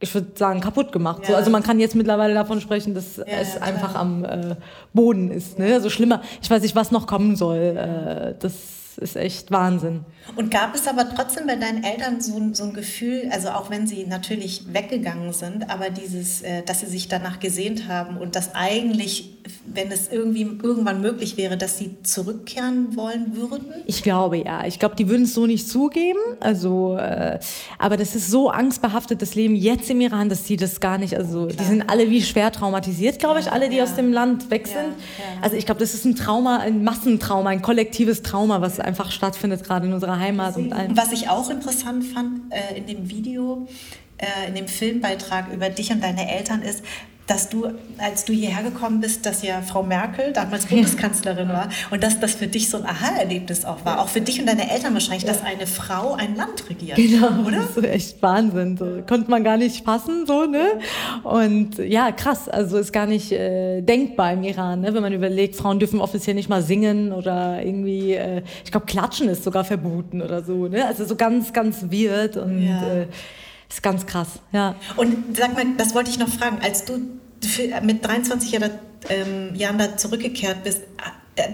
ich würde sagen, kaputt gemacht. Ja. So, also man kann jetzt mittlerweile davon sprechen, dass ja, es ja, einfach am äh, Boden ist. Ne? Also schlimmer, ich weiß nicht, was noch kommen soll. Äh, das ist echt Wahnsinn. Und gab es aber trotzdem bei deinen Eltern so, so ein Gefühl, also auch wenn sie natürlich weggegangen sind, aber dieses, äh, dass sie sich danach gesehnt haben und dass eigentlich, wenn es irgendwie irgendwann möglich wäre, dass sie zurückkehren wollen würden? Ich glaube ja. Ich glaube, die würden es so nicht zugeben. Also, äh, aber das ist so angstbehaftet, das Leben jetzt im Iran, dass sie das gar nicht, also Klar. die sind alle wie schwer traumatisiert, glaube ich, alle, die ja. aus dem Land weg sind. Ja, ja. Also ich glaube, das ist ein Trauma, ein Massentrauma, ein kollektives Trauma, was einfach stattfindet, gerade in unserer Heimat und allem. Was ich auch interessant fand äh, in dem Video, äh, in dem Filmbeitrag über dich und deine Eltern ist, dass du, als du hierher gekommen bist, dass ja Frau Merkel damals Bundeskanzlerin war und dass das für dich so ein Aha-Erlebnis auch war. Auch für dich und deine Eltern wahrscheinlich, dass eine Frau ein Land regiert. Genau, oder? Das ist echt Wahnsinn. So, konnte man gar nicht fassen, so, ne? Und ja, krass. Also ist gar nicht äh, denkbar im Iran, ne? wenn man überlegt, Frauen dürfen offiziell nicht mal singen oder irgendwie, äh, ich glaube, klatschen ist sogar verboten oder so, ne? Also so ganz, ganz weird und ja. äh, ist ganz krass, ja. Und sag mal, das wollte ich noch fragen, als du mit 23 Jahren, ähm, Jahren da zurückgekehrt bist,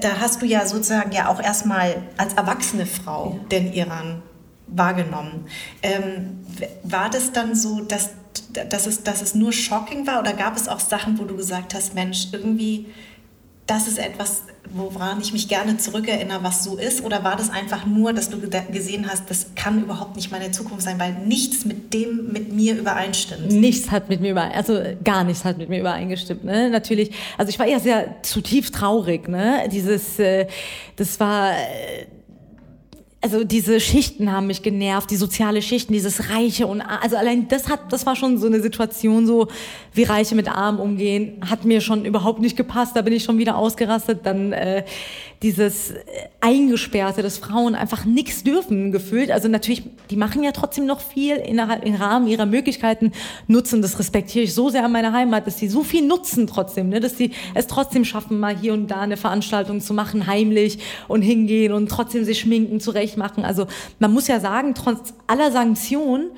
da hast du ja sozusagen ja auch erstmal als erwachsene Frau ja. den Iran wahrgenommen. Ähm, war das dann so, dass, dass, es, dass es nur shocking war oder gab es auch Sachen, wo du gesagt hast, Mensch, irgendwie das ist etwas, woran ich mich gerne zurückerinnere, was so ist? Oder war das einfach nur, dass du gesehen hast, das kann überhaupt nicht meine Zukunft sein, weil nichts mit dem mit mir übereinstimmt? Nichts hat mit mir übereinstimmt, also gar nichts hat mit mir übereingestimmt. Ne? Natürlich, also ich war eher sehr zutiefst traurig. Ne? Dieses, äh, das war... Äh, also diese Schichten haben mich genervt, die soziale Schichten, dieses Reiche und also allein das hat, das war schon so eine Situation, so wie Reiche mit Armen umgehen, hat mir schon überhaupt nicht gepasst. Da bin ich schon wieder ausgerastet. Dann äh, dieses äh, Eingesperrte, dass Frauen einfach nichts dürfen, gefühlt. Also natürlich, die machen ja trotzdem noch viel innerhalb, im Rahmen ihrer Möglichkeiten, nutzen. Das respektiere ich so sehr an meiner Heimat, dass sie so viel nutzen trotzdem, ne? dass sie es trotzdem schaffen, mal hier und da eine Veranstaltung zu machen, heimlich und hingehen und trotzdem sich schminken, zurecht machen. Also man muss ja sagen, trotz aller Sanktionen,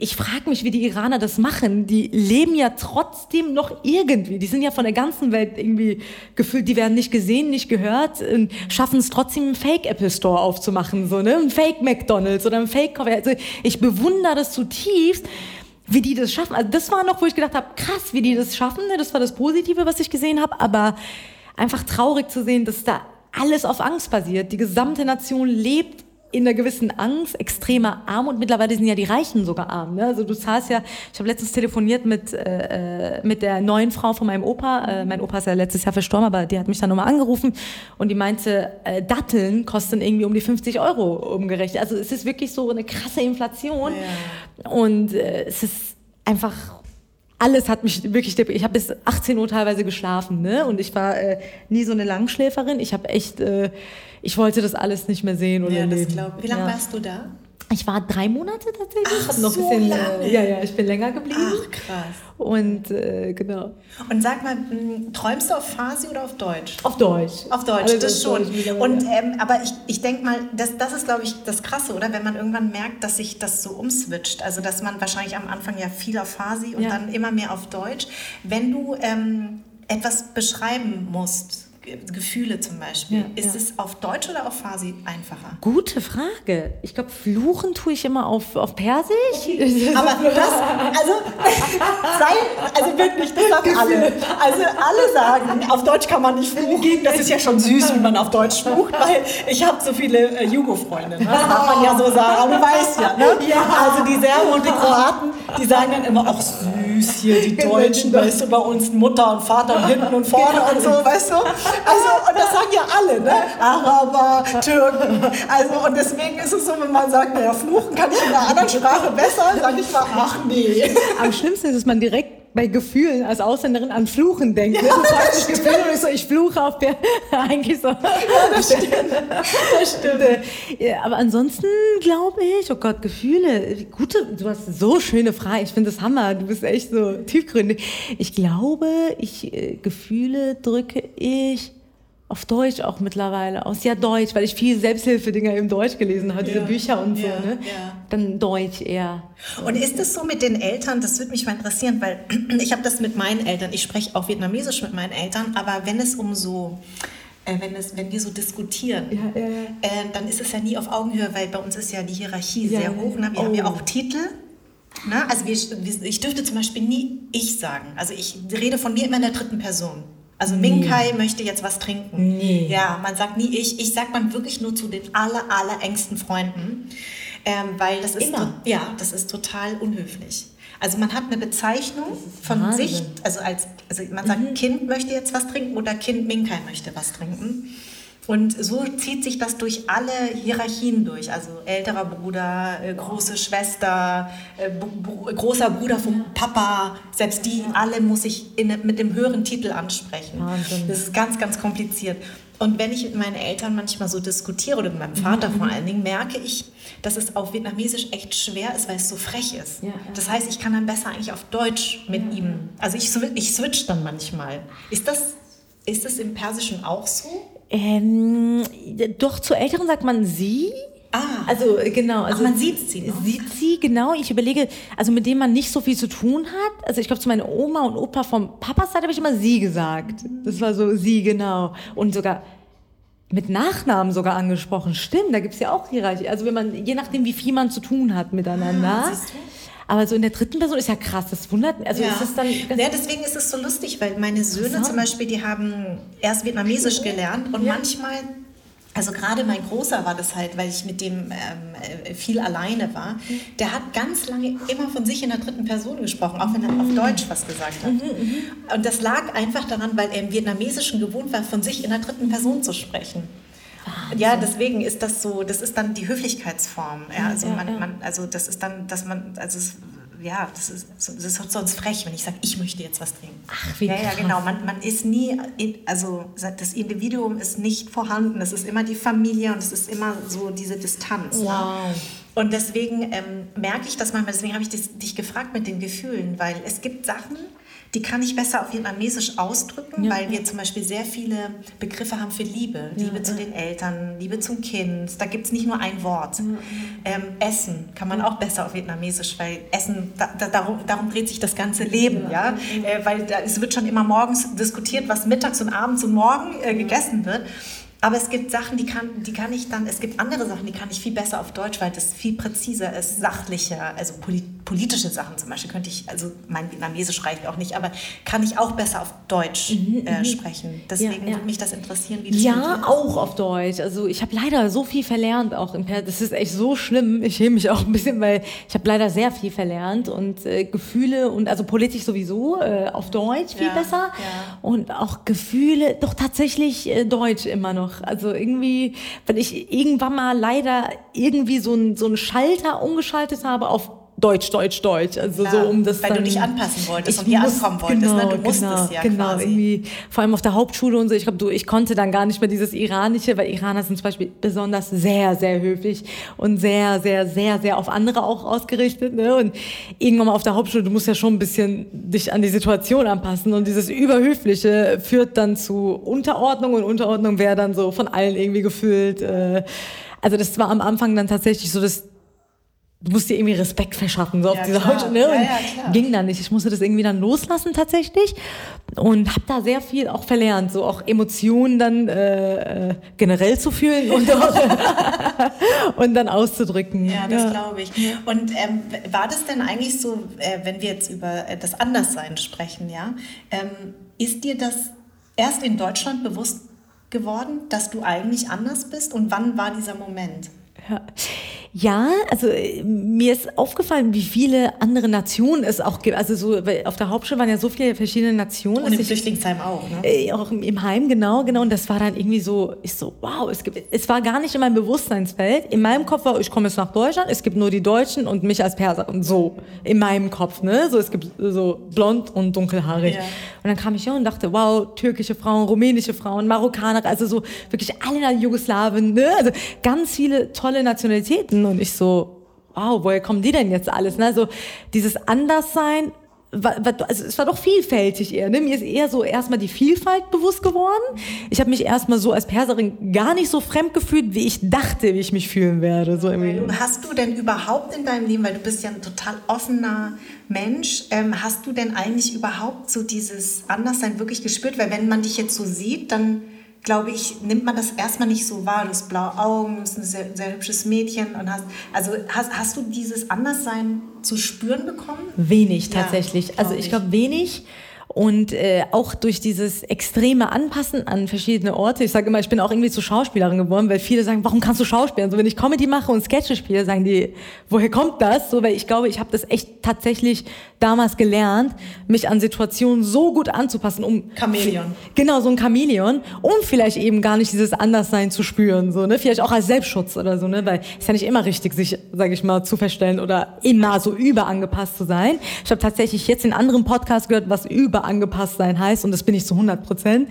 ich frage mich, wie die Iraner das machen. Die leben ja trotzdem noch irgendwie. Die sind ja von der ganzen Welt irgendwie gefühlt, die werden nicht gesehen, nicht gehört, und schaffen es trotzdem einen Fake Apple Store aufzumachen, so, ne? Ein Fake McDonalds oder ein Fake Coffee. Also ich bewundere das zutiefst wie die das schaffen. Also das war noch, wo ich gedacht habe, krass, wie die das schaffen. Ne? Das war das Positive, was ich gesehen habe. Aber einfach traurig zu sehen, dass da alles auf Angst basiert. Die gesamte Nation lebt in einer gewissen Angst, extremer Armut. Mittlerweile sind ja die Reichen sogar arm. Ne? Also du zahlst ja, ich habe letztens telefoniert mit, äh, äh, mit der neuen Frau von meinem Opa. Äh, mein Opa ist ja letztes Jahr verstorben, aber die hat mich dann nochmal angerufen und die meinte, äh, Datteln kosten irgendwie um die 50 Euro umgerechnet. Also es ist wirklich so eine krasse Inflation. Ja. Und äh, es ist einfach alles hat mich wirklich, ich habe bis 18 Uhr teilweise geschlafen, ne? Und ich war äh, nie so eine Langschläferin. Ich habe echt, äh, ich wollte das alles nicht mehr sehen oder ja, das Glaub, wie lange ja. warst du da? Ich war drei Monate tatsächlich. Ach, noch so bisschen, äh, lange. Ja, ja, ich bin länger geblieben. Ach, krass. Und äh, genau. Und sag mal, hm, träumst du auf Farsi oder auf Deutsch? Auf Deutsch. Auf Deutsch, also das, schon. Und ähm, aber ich, ich denke mal, das, das ist, glaube ich, das Krasse, oder? Wenn man irgendwann merkt, dass sich das so umswitcht. Also dass man wahrscheinlich am Anfang ja viel auf Farsi und ja. dann immer mehr auf Deutsch. Wenn du ähm, etwas beschreiben musst, Gefühle zum Beispiel. Ja, ist ja. es auf Deutsch oder auf Farsi einfacher? Gute Frage. Ich glaube, fluchen tue ich immer auf, auf Persisch. Okay. Aber das, also, *laughs* sei, also wirklich, das sagen alle. Also alle sagen, auf Deutsch kann man nicht fluchen. Das ist ja schon süß, wie man auf Deutsch flucht, weil ich habe so viele äh, Jugo-Freunde. Ne? Das darf man ja so sagen, aber du weißt ja. Ne? ja. Also die Serben und die Kroaten, die sagen dann immer, auch süß hier, die *laughs* Deutschen, weißt du, bei uns Mutter und Vater und *laughs* hinten und vorne und so, weißt du. Also, und das sagen ja alle, ne? Araber, Türken. Also, und deswegen ist es so, wenn man sagt, naja, fluchen kann ich in einer anderen Sprache besser, sage ich mal, ach nee. Am schlimmsten ist, dass man direkt bei Gefühlen als Ausländerin an Fluchen denkt. Ne? Ja, das das Gefühl, ich, so, ich fluche auf der *laughs* eigentlich so. Ja, das *laughs* stimmt. Das stimmt. Ja, aber ansonsten glaube ich, oh Gott, Gefühle. Gute, du hast so schöne Fragen. Ich finde das Hammer. Du bist echt so tiefgründig. Ich glaube, ich äh, Gefühle drücke ich auf Deutsch auch mittlerweile aus. Ja, Deutsch, weil ich viel Selbsthilfedinger im Deutsch gelesen habe, ja. diese Bücher und so. Ja, ne? Ja. Dann Deutsch eher. Und ist es so mit den Eltern, das würde mich mal interessieren, weil *clears throat* ich habe das mit meinen Eltern, ich spreche auch Vietnamesisch mit meinen Eltern, aber wenn es um so äh, wenn, es, wenn wir so diskutieren, ja, ja, ja. Äh, dann ist es ja nie auf Augenhöhe, weil bei uns ist ja die Hierarchie sehr hoch. Ne? Wir oh. haben ja auch Titel. Ne? Also wir, ich dürfte zum Beispiel nie ich sagen. Also ich rede von mir immer in der dritten Person. Also Minkai möchte jetzt was trinken. Nee. Ja, man sagt nie ich. Ich sag man wirklich nur zu den aller, aller engsten Freunden. Ähm, weil das ist, Immer. ja, das ist total unhöflich. Also man hat eine Bezeichnung von Wahnsinn. sich, also als, also man sagt, mhm. Kind möchte jetzt was trinken oder Kind Minkai möchte was trinken. Und so zieht sich das durch alle Hierarchien durch. Also älterer Bruder, äh, große Schwester, äh, großer Bruder vom Papa, selbst die alle muss ich in, mit dem höheren Titel ansprechen. Wahnsinn. Das ist ganz, ganz kompliziert. Und wenn ich mit meinen Eltern manchmal so diskutiere oder mit meinem Vater mhm. *laughs* vor allen Dingen, merke ich, dass es auf Vietnamesisch echt schwer ist, weil es so frech ist. Ja, ja. Das heißt, ich kann dann besser eigentlich auf Deutsch mit ja. ihm. Also ich, ich switch dann manchmal. Ist das, ist das im Persischen auch so? Ähm, doch zu Älteren sagt man sie. Ah, also genau, also man sieht sie. Noch. Sieht sie genau. Ich überlege, also mit dem man nicht so viel zu tun hat. Also ich glaube zu meiner Oma und Opa vom Papas Seite habe ich immer sie gesagt. Das war so sie genau und sogar mit Nachnamen sogar angesprochen. Stimmt, da gibt es ja auch Hierarchie. Also wenn man je nachdem wie viel man zu tun hat miteinander. Ah, aber so in der dritten Person ist ja krass, das wundert mich. Also ja. ist es dann ja, deswegen ist es so lustig, weil meine Söhne zum Beispiel, die haben erst Vietnamesisch gelernt und ja. manchmal also gerade mein Großer war das halt, weil ich mit dem ähm, äh, viel alleine war. Der hat ganz lange immer von sich in der dritten Person gesprochen, auch wenn er auf Deutsch was gesagt hat. Mhm, mhm. Und das lag einfach daran, weil er im Vietnamesischen gewohnt war, von sich in der dritten Person zu sprechen. Wahnsinn. Ja, deswegen ist das so, das ist dann die Höflichkeitsform. Ja, also, ja, man, ja. Man, also das ist dann, dass man, also es, ja, das ist, das ist sonst frech, wenn ich sage, ich möchte jetzt was trinken. Ach, wie Ja, ja, genau. Man, man ist nie, also das Individuum ist nicht vorhanden. Es ist immer die Familie und es ist immer so diese Distanz. Ne? Wow. Ne? Und deswegen ähm, merke ich das manchmal, deswegen habe ich dich gefragt mit den Gefühlen, weil es gibt Sachen, die kann ich besser auf Vietnamesisch ausdrücken, ja, weil ja. wir zum Beispiel sehr viele Begriffe haben für Liebe. Ja, Liebe zu den Eltern, Liebe zum Kind. Da gibt es nicht nur ein Wort. Ähm, Essen kann man auch besser auf Vietnamesisch, weil Essen, da, da, darum, darum, dreht sich das ganze Leben. Ja? Äh, weil da, es wird schon immer morgens diskutiert, was mittags und abends und morgen äh, gegessen wird. Aber es gibt Sachen, die kann, die kann ich dann, es gibt andere Sachen, die kann ich viel besser auf Deutsch, weil das viel präziser ist, sachlicher, also polit, politische Sachen zum Beispiel könnte ich, also mein Vietnamesisch reicht auch nicht, aber kann ich auch besser auf Deutsch mhm, äh, mhm. sprechen. Deswegen ja, ja. würde mich das interessieren, wie das Ja, auch auf Deutsch. Also ich habe leider so viel verlernt auch im Das ist echt so schlimm. Ich schäme mich auch ein bisschen, weil ich habe leider sehr viel verlernt und äh, Gefühle und also politisch sowieso äh, auf Deutsch viel ja, besser und auch Gefühle doch tatsächlich äh, Deutsch immer noch. Also irgendwie, wenn ich irgendwann mal leider irgendwie so ein so ein Schalter umgeschaltet habe auf Deutsch, Deutsch, Deutsch. Also ja, so um das Weil dann, du dich anpassen wolltest und hier muss, ankommen wolltest. Genau, ne? Du musstest genau, ja genau, quasi. Irgendwie, vor allem auf der Hauptschule und so. Ich glaube, du, ich konnte dann gar nicht mehr dieses Iranische, weil Iraner sind zum Beispiel besonders sehr, sehr höflich und sehr, sehr, sehr, sehr auf andere auch ausgerichtet. Ne? Und irgendwann mal auf der Hauptschule, du musst ja schon ein bisschen dich an die Situation anpassen. Und dieses Überhöfliche führt dann zu Unterordnung und Unterordnung wäre dann so von allen irgendwie gefühlt. Äh, also das war am Anfang dann tatsächlich so das du musst dir irgendwie Respekt verschaffen, so ja, auf dieser Haut, ne? Ja, ja, ging dann nicht. Ich musste das irgendwie dann loslassen tatsächlich und habe da sehr viel auch verlernt, so auch Emotionen dann äh, äh generell zu fühlen und, *laughs* auch, und dann auszudrücken. Ja, das glaube ich. Und ähm, war das denn eigentlich so, äh, wenn wir jetzt über äh, das Anderssein sprechen, ja, ähm, ist dir das erst in Deutschland bewusst geworden, dass du eigentlich anders bist und wann war dieser Moment? Ja. Ja, also äh, mir ist aufgefallen, wie viele andere Nationen es auch gibt. Also so auf der Hauptschule waren ja so viele verschiedene Nationen. Und im Flüchtlingsheim auch, ne? Äh, auch im Heim, genau, genau. Und das war dann irgendwie so, ich so, wow, es gibt, es war gar nicht in meinem Bewusstseinsfeld. In meinem Kopf war, ich komme jetzt nach Deutschland, es gibt nur die Deutschen und mich als Perserin. So, in meinem Kopf, ne? So, es gibt so blond und dunkelhaarig. Ja. Und dann kam ich hier und dachte, wow, türkische Frauen, rumänische Frauen, Marokkaner, also so wirklich alle Jugoslawen, ne? Also ganz viele tolle Nationalitäten. Und ich so, wow, woher kommen die denn jetzt alles? Ne? Also dieses Anderssein, also es war doch vielfältig eher. Ne? Mir ist eher so erstmal die Vielfalt bewusst geworden. Ich habe mich erstmal so als Perserin gar nicht so fremd gefühlt, wie ich dachte, wie ich mich fühlen werde. So Hast du denn überhaupt in deinem Leben, weil du bist ja ein total offener Mensch, ähm, hast du denn eigentlich überhaupt so dieses Anderssein wirklich gespürt? Weil wenn man dich jetzt so sieht, dann glaube ich, nimmt man das erstmal nicht so wahr. Du hast blaue Augen, du bist ein sehr, sehr hübsches Mädchen und hast, also hast, hast du dieses Anderssein zu spüren bekommen? Wenig tatsächlich. Ja, also ich glaube wenig. Und äh, auch durch dieses extreme Anpassen an verschiedene Orte. Ich sage immer, ich bin auch irgendwie zur Schauspielerin geworden, weil viele sagen, warum kannst du Schauspielen? So wenn ich Comedy mache und Sketche spiele, sagen die, woher kommt das? So, weil ich glaube, ich habe das echt tatsächlich damals gelernt, mich an Situationen so gut anzupassen, um Chamäleon. Genau, so ein Chamäleon, um vielleicht eben gar nicht dieses Anderssein zu spüren, so ne, vielleicht auch als Selbstschutz oder so, ne, weil es ja nicht immer richtig, sich, sage ich mal, zu verstellen oder immer so überangepasst zu sein. Ich habe tatsächlich jetzt in anderen Podcasts gehört, was über überangepasst sein heißt und das bin ich zu 100 Prozent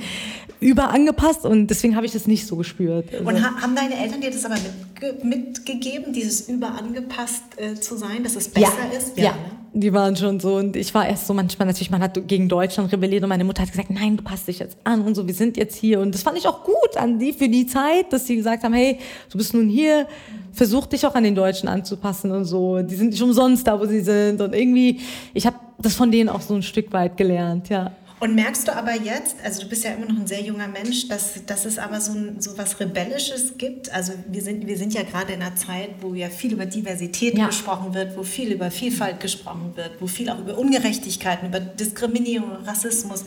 überangepasst und deswegen habe ich das nicht so gespürt. Also und ha haben deine Eltern dir das aber mitge mitgegeben, dieses überangepasst äh, zu sein, dass es besser ja. ist? Ja, ja. Ne? Die waren schon so. Und ich war erst so manchmal natürlich, man hat gegen Deutschland rebelliert und meine Mutter hat gesagt, nein, du passt dich jetzt an und so, wir sind jetzt hier. Und das fand ich auch gut an die für die Zeit, dass sie gesagt haben, hey, du bist nun hier, versuch dich auch an den Deutschen anzupassen und so, die sind nicht umsonst da, wo sie sind. Und irgendwie, ich habe das von denen auch so ein Stück weit gelernt, ja. Und merkst du aber jetzt, also du bist ja immer noch ein sehr junger Mensch, dass, dass es aber so, so was Rebellisches gibt? Also wir sind, wir sind ja gerade in einer Zeit, wo ja viel über Diversität ja. gesprochen wird, wo viel über Vielfalt gesprochen wird, wo viel auch über Ungerechtigkeiten, über Diskriminierung, Rassismus.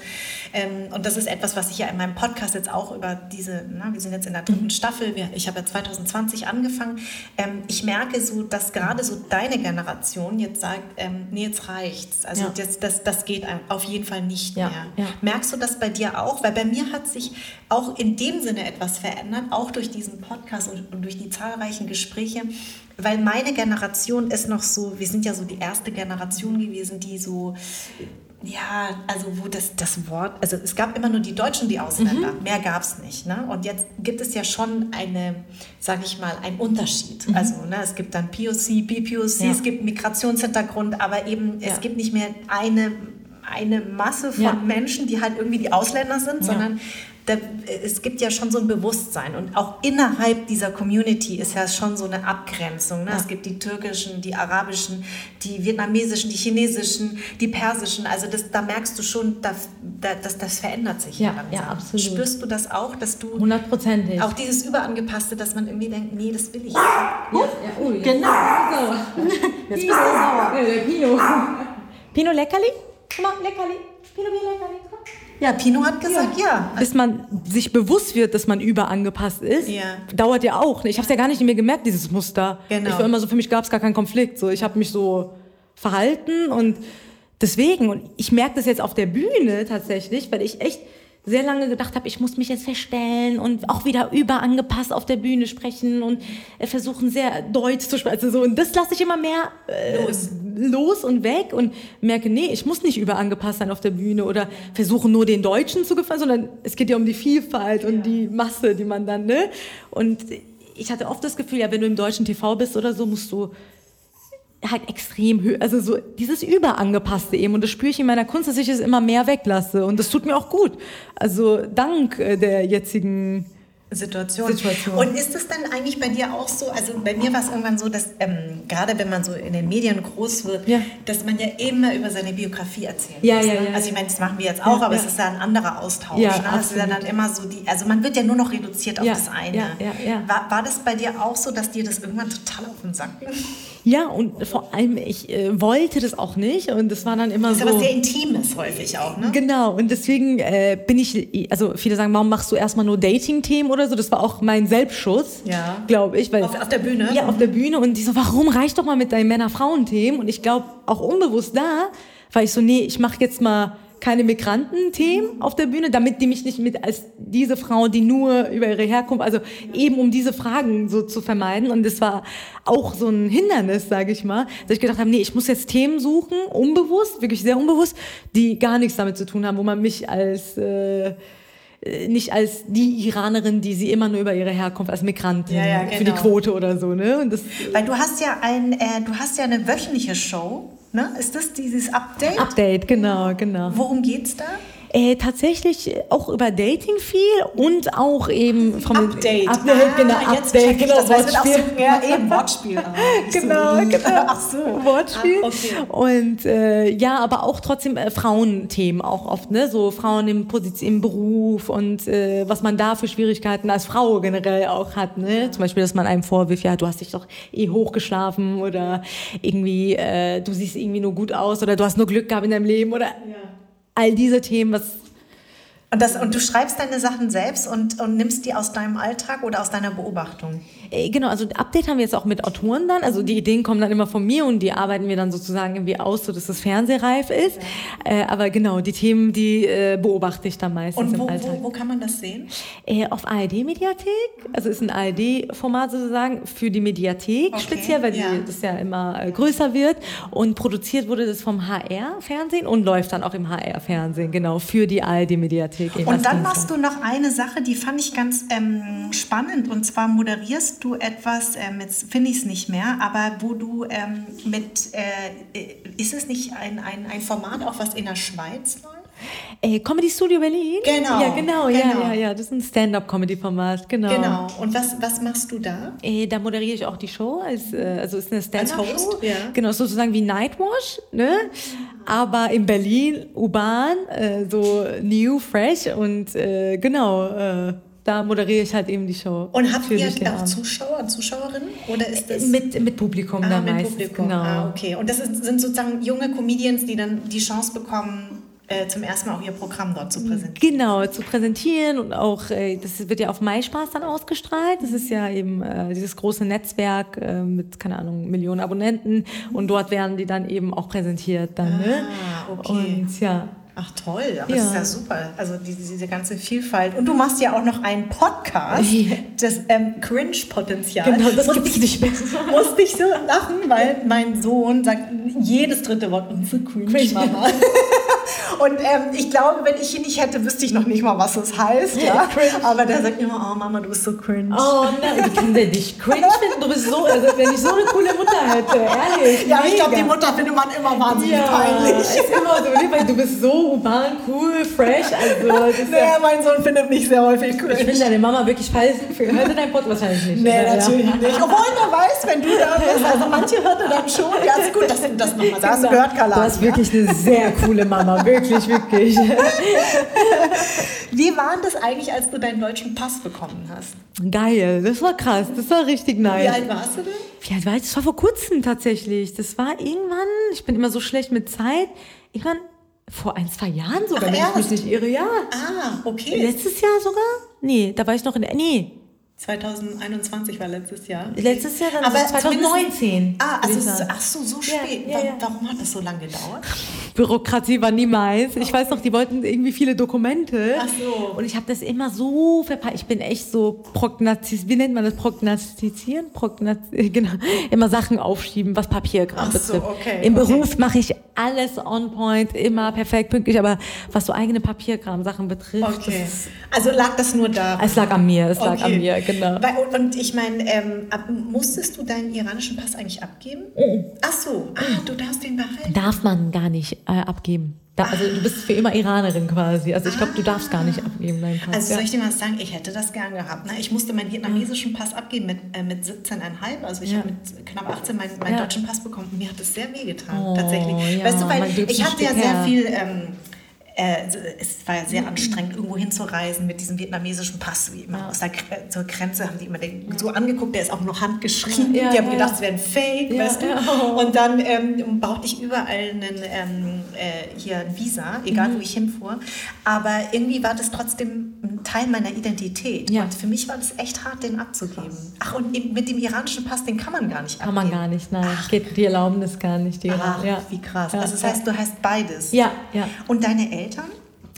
Ähm, und das ist etwas, was ich ja in meinem Podcast jetzt auch über diese, na, wir sind jetzt in der dritten Staffel, wir, ich habe ja 2020 angefangen. Ähm, ich merke so, dass gerade so deine Generation jetzt sagt, ähm, nee, jetzt reicht's. Also ja. das, das, das geht auf jeden Fall nicht ja. mehr. Ja. Merkst du das bei dir auch? Weil bei mir hat sich auch in dem Sinne etwas verändert, auch durch diesen Podcast und, und durch die zahlreichen Gespräche, weil meine Generation ist noch so, wir sind ja so die erste Generation gewesen, die so ja, also wo das, das Wort, also es gab immer nur die Deutschen, die Ausländer, mhm. mehr gab es nicht. Ne? Und jetzt gibt es ja schon eine, sage ich mal, einen Unterschied. Mhm. Also ne, es gibt dann POC, BPOC, ja. es gibt Migrationshintergrund, aber eben ja. es gibt nicht mehr eine eine Masse von ja. Menschen, die halt irgendwie die Ausländer sind, ja. sondern da, es gibt ja schon so ein Bewusstsein und auch innerhalb dieser Community ist ja schon so eine Abgrenzung. Ne? Ja. Es gibt die türkischen, die arabischen, die vietnamesischen, die chinesischen, die persischen. Also das, da merkst du schon, dass, dass das verändert sich. Ja, langsam. ja, absolut. Spürst du das auch, dass du... Hundertprozentig. Auch dieses Überangepasste, dass man irgendwie denkt, nee, das will ich. Ja, ja. Oh, genau. So. *laughs* Jetzt bist du sauer. Der Pino. *laughs* Pino Leckerli? Komm mal, Leckerli. Pino, Leckerli. Komm. Ja, Pino hat gesagt, ja. ja. Bis man sich bewusst wird, dass man überangepasst ist, ja. dauert ja auch. Ich habe es ja gar nicht mehr gemerkt, dieses Muster. Genau. Ich war immer so, für mich gab es gar keinen Konflikt. So, ich habe mich so verhalten und deswegen, und ich merke das jetzt auf der Bühne tatsächlich, weil ich echt sehr lange gedacht habe, ich muss mich jetzt verstellen und auch wieder überangepasst auf der Bühne sprechen und äh, versuchen sehr deutsch zu sprechen. Also so, und das lasse ich immer mehr äh, los. los und weg und merke, nee, ich muss nicht überangepasst sein auf der Bühne oder versuchen nur den Deutschen zu gefallen, sondern es geht ja um die Vielfalt und die Masse, die man dann, ne? Und ich hatte oft das Gefühl, ja, wenn du im deutschen TV bist oder so, musst du halt extrem, also so dieses Überangepasste eben. Und das spüre ich in meiner Kunst, dass ich es immer mehr weglasse. Und das tut mir auch gut. Also dank äh, der jetzigen Situation. Situation. Und ist es dann eigentlich bei dir auch so, also bei mir war es irgendwann so, dass ähm, gerade wenn man so in den Medien groß wird, ja. dass man ja immer über seine Biografie erzählt. Ja, muss, ja, ne? ja. Also ich meine, das machen wir jetzt auch, aber es ist ja ein anderer Austausch. Ja, ne? Das ist ja dann immer so die, also man wird ja nur noch reduziert auf das eine. Ja, ja, ja. War, war das bei dir auch so, dass dir das irgendwann total auf den Sack ging? Ja, und vor allem, ich äh, wollte das auch nicht und das war dann immer das so... Das ist aber sehr Intimes häufig auch, ne? Genau, und deswegen äh, bin ich, also viele sagen, warum machst du erstmal nur Dating-Themen oder so? Das war auch mein Selbstschuss, ja. glaube ich. Weil, auf, auf, der Bühne? Ja, auf der Bühne und die so, warum reicht doch mal mit deinen Männer-Frauen-Themen? Und ich glaube, auch unbewusst da, war ich so, nee, ich mache jetzt mal keine Migranten-Themen auf der Bühne, damit die mich nicht mit als diese Frau, die nur über ihre Herkunft, also eben um diese Fragen so zu vermeiden. Und das war auch so ein Hindernis, sage ich mal, dass ich gedacht habe, nee, ich muss jetzt Themen suchen, unbewusst, wirklich sehr unbewusst, die gar nichts damit zu tun haben, wo man mich als äh, nicht als die Iranerin, die sie immer nur über ihre Herkunft als Migrantin ja, ja, genau. für die genau. Quote oder so, ne? Und das, Weil du hast ja ein, äh, du hast ja eine wöchentliche Show Ne? Ist das dieses Update? Update, genau, genau. Worum geht's da? Äh, tatsächlich auch über Dating viel und auch eben vom Update. Update, ah, genau, Update, genau, das Wortspiel. So, ja, eben Wortspiel. Ah, genau, *laughs* so. genau. *laughs* Ach so. Wortspiel. Ah, okay. Und äh, ja, aber auch trotzdem äh, Frauenthemen auch oft, ne? So Frauen im, Position, im Beruf und äh, was man da für Schwierigkeiten als Frau generell auch hat, ne? Zum Beispiel, dass man einem vorwirft, ja, du hast dich doch eh hochgeschlafen oder irgendwie, äh, du siehst irgendwie nur gut aus oder du hast nur Glück gehabt in deinem Leben oder ja all diese Themen, was und, das, und du schreibst deine Sachen selbst und, und nimmst die aus deinem Alltag oder aus deiner Beobachtung? Äh, genau, also Update haben wir jetzt auch mit Autoren dann. Also die Ideen kommen dann immer von mir und die arbeiten wir dann sozusagen irgendwie aus, sodass das fernsehreif ist. Ja. Äh, aber genau, die Themen, die äh, beobachte ich dann meistens und wo, im Alltag. Wo, wo kann man das sehen? Äh, auf ARD-Mediathek. Also ist ein ARD-Format sozusagen für die Mediathek okay. speziell, weil ja. Die, das ja immer äh, größer wird. Und produziert wurde das vom HR-Fernsehen und läuft dann auch im HR-Fernsehen, genau, für die ARD-Mediathek. Und dann machst du noch eine Sache, die fand ich ganz ähm, spannend. Und zwar moderierst du etwas, ähm, jetzt finde ich es nicht mehr, aber wo du ähm, mit, äh, ist es nicht ein, ein, ein Format, auch was in der Schweiz läuft? Äh, Comedy Studio Berlin? Genau. Ja, genau, genau. ja, ja, ja. Das ist ein Stand-up-Comedy-Format, genau. Genau. Und was, was machst du da? Äh, da moderiere ich auch die Show, als, äh, also ist eine Stand-up-Show. Ja. Genau, sozusagen wie Nightwash, ne? Aber in Berlin, urban, so new, fresh und genau, da moderiere ich halt eben die Show. Und habt ihr auch Zuschauer und Zuschauerinnen? Oder ist das mit, mit Publikum ah, da mit meistens, Publikum. Genau. Ah, okay. Und das ist, sind sozusagen junge Comedians, die dann die Chance bekommen, äh, zum ersten Mal auch ihr Programm dort zu präsentieren. Genau, zu präsentieren und auch, äh, das wird ja auf MySpaß dann ausgestrahlt. Das ist ja eben äh, dieses große Netzwerk mit, keine Ahnung, Millionen Abonnenten und dort werden die dann eben auch präsentiert dann. Ne? Ah, okay. Und ja. Ach toll, aber ja. das ist ja super. Also diese, diese ganze Vielfalt. Und du machst ja auch noch einen Podcast, das ähm, Cringe-Potenzial. Genau, das gibt es nicht mehr. *laughs* Musste ich so lachen, weil mein Sohn sagt jedes dritte Wort, unsere Cringe-Mama. Und ähm, ich glaube, wenn ich ihn nicht hätte, wüsste ich noch nicht mal, was das heißt. Ja? Aber der sagt immer, oh Mama, du bist so cringe. Oh nein, wie kann dich cringe finden? du bist so, also wenn ich so eine coole Mutter hätte, ehrlich. Ja, ich glaube, die Mutter findet man immer wahnsinnig ja, peinlich. Ist immer so, weil du bist so urban, cool, fresh. Also, *laughs* naja, mein Sohn findet mich sehr häufig cool. Ich finde deine Mama wirklich falsch. Hört ihr deinen Podcast wahrscheinlich nicht? Nee, ja, natürlich ja. nicht. Obwohl, wer weiß, wenn du da bist. Also manche hört er dann schon. Ja, ist gut, dass du das nochmal sagst. Gehört, Carla. Du hast wirklich eine sehr coole Mama. Wirklich, wirklich. *laughs* Wie war das eigentlich, als du deinen deutschen Pass bekommen hast? Geil, das war krass, das war richtig nice. Wie alt warst du denn? Wie alt war ich? Das war vor kurzem tatsächlich. Das war irgendwann, ich bin immer so schlecht mit Zeit, irgendwann vor ein, zwei Jahren sogar, Ach, wenn erst? ich mich nicht irre, ja. Ah, okay. Letztes Jahr sogar? Nee, da war ich noch in der, nee, 2021 war letztes Jahr. Letztes Jahr, dann Aber 2019. Ah, also ach so, so spät. Ja, ja, ja. Warum hat das so lange gedauert? Bürokratie war nie meins. Ich weiß noch, die wollten irgendwie viele Dokumente. Ach so. Und ich habe das immer so verpeilt. Ich bin echt so prognostizieren, wie nennt man das? Prognostizieren? Prognoz *laughs* genau. Immer Sachen aufschieben, was Papierkram ach betrifft. So, okay, Im okay. Beruf mache ich alles on point, immer perfekt, pünktlich. Aber was so eigene Papierkram-Sachen betrifft. Okay. Also lag das nur da? Es lag an mir, es lag an mir, genau genau. Weil, und ich meine, ähm, musstest du deinen iranischen Pass eigentlich abgeben? Mhm. Ach so, ah, du darfst den behalten. Darf man gar nicht äh, abgeben. Da, also du bist für immer Iranerin quasi. Also ich glaube, du darfst gar nicht abgeben deinen Pass. Also soll ich dir mal sagen, ich hätte das gern gehabt. Ne? Ich musste meinen vietnamesischen Pass abgeben mit, äh, mit 17,5. Also ich ja. habe mit knapp 18 meinen, meinen ja. deutschen Pass bekommen. Mir hat das sehr wehgetan, oh, tatsächlich. Ja, weißt du, weil ich hatte ja sehr viel... Ähm, äh, es war ja sehr anstrengend, irgendwo hinzureisen mit diesem vietnamesischen Pass, wie immer ja. aus der zur Grenze haben die immer den so angeguckt, der ist auch noch handgeschrieben, ja, die haben gedacht, es wäre ein Fake, weißt du. Und dann ähm, brauchte ich überall einen, ähm, äh, hier ein Visa, egal mhm. wo ich hinfuhr. Aber irgendwie war das trotzdem Teil meiner Identität. Und für mich war das echt hart, den abzugeben. Ach, und mit dem iranischen Pass, den kann man gar nicht abgeben. Kann man gar nicht, nein. Ach. Geht, die erlauben das gar nicht. Die Ach, wie krass. also das heißt, du hast beides. Ja, ja. Und deine Eltern?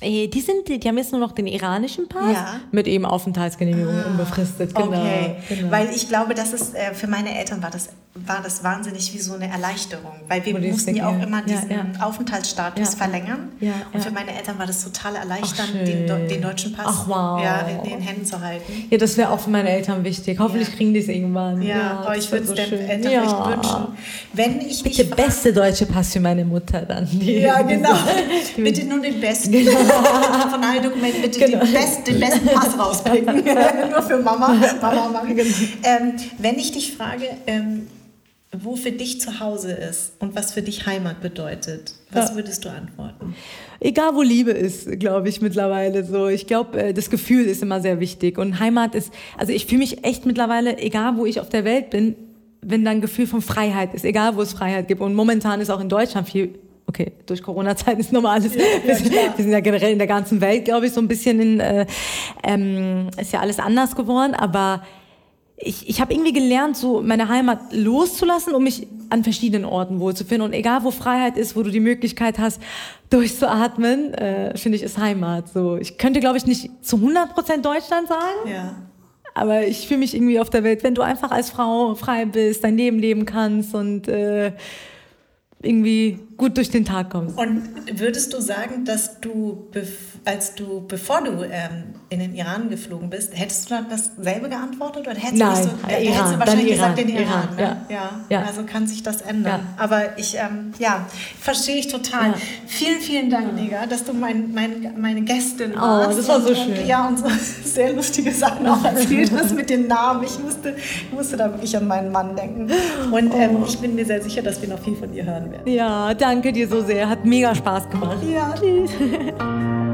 Äh, die, sind, die haben jetzt nur noch den iranischen Pass ja. mit eben Aufenthaltsgenehmigung ah, unbefristet. Genau, okay, genau. weil ich glaube, das ist äh, für meine Eltern war das war das wahnsinnig wie so eine Erleichterung, weil wir mussten ja auch immer diesen ja, ja. Aufenthaltsstatus verlängern. und für meine Eltern war das total erleichternd, den, den, deutschen Pass Ach, wow. in den Händen zu halten. Ja, das wäre auch für meine Eltern wichtig. Hoffentlich kriegen die es irgendwann. Ja, aber ich würde es so den Eltern echt wünschen. Wenn ich Bitte beste deutsche Pass für meine Mutter dann. Die, ja, *laughs* genau. bitte nur den besten. Genau. Von allen Dokumenten bitte genau. den, best, den, besten Pass rauspicken. *laughs* nur für Mama. Mama, Mama. Genau. Ähm, wenn ich dich frage, ähm, wo für dich zu Hause ist und was für dich Heimat bedeutet. Was ja. würdest du antworten? Egal wo Liebe ist, glaube ich mittlerweile so. Ich glaube, äh, das Gefühl ist immer sehr wichtig und Heimat ist, also ich fühle mich echt mittlerweile, egal wo ich auf der Welt bin, wenn da ein Gefühl von Freiheit ist, egal wo es Freiheit gibt. Und momentan ist auch in Deutschland viel okay, durch Corona-Zeit ist normal alles. Ja, *laughs* wir, sind, wir, sind, ja generell in der ganzen Welt, glaube ich, so ein bisschen in, äh, ähm, ist ja alles anders geworden, aber ich, ich habe irgendwie gelernt, so meine Heimat loszulassen, um mich an verschiedenen Orten wohlzufinden. Und egal, wo Freiheit ist, wo du die Möglichkeit hast, durchzuatmen, äh, finde ich, ist Heimat. So, ich könnte, glaube ich, nicht zu 100 Prozent Deutschland sagen. Ja. Aber ich fühle mich irgendwie auf der Welt, wenn du einfach als Frau frei bist, dein Leben leben kannst und äh, irgendwie gut durch den Tag kommst. Und würdest du sagen, dass du, als du, bevor du ähm, in den Iran geflogen bist, hättest du dann dasselbe geantwortet oder hättest Nein, du, so, äh, hättest du wahrscheinlich gesagt Iran, den Iran? Iran ne? ja. Ja. ja. also kann sich das ändern. Ja. Aber ich, ähm, ja, verstehe ich total. Ja. Vielen, vielen Dank, Nega, dass du mein, mein, meine Gästin warst. Oh, das war so und, schön. ja, und so *laughs* sehr lustige Sachen auch erzählt hast mit den Namen. Ich musste, musste da wirklich an meinen Mann denken. Und ähm, oh. ich bin mir sehr sicher, dass wir noch viel von dir hören werden. Ja, danke dir so sehr. Hat mega Spaß gemacht. Ja. Tschüss. *laughs*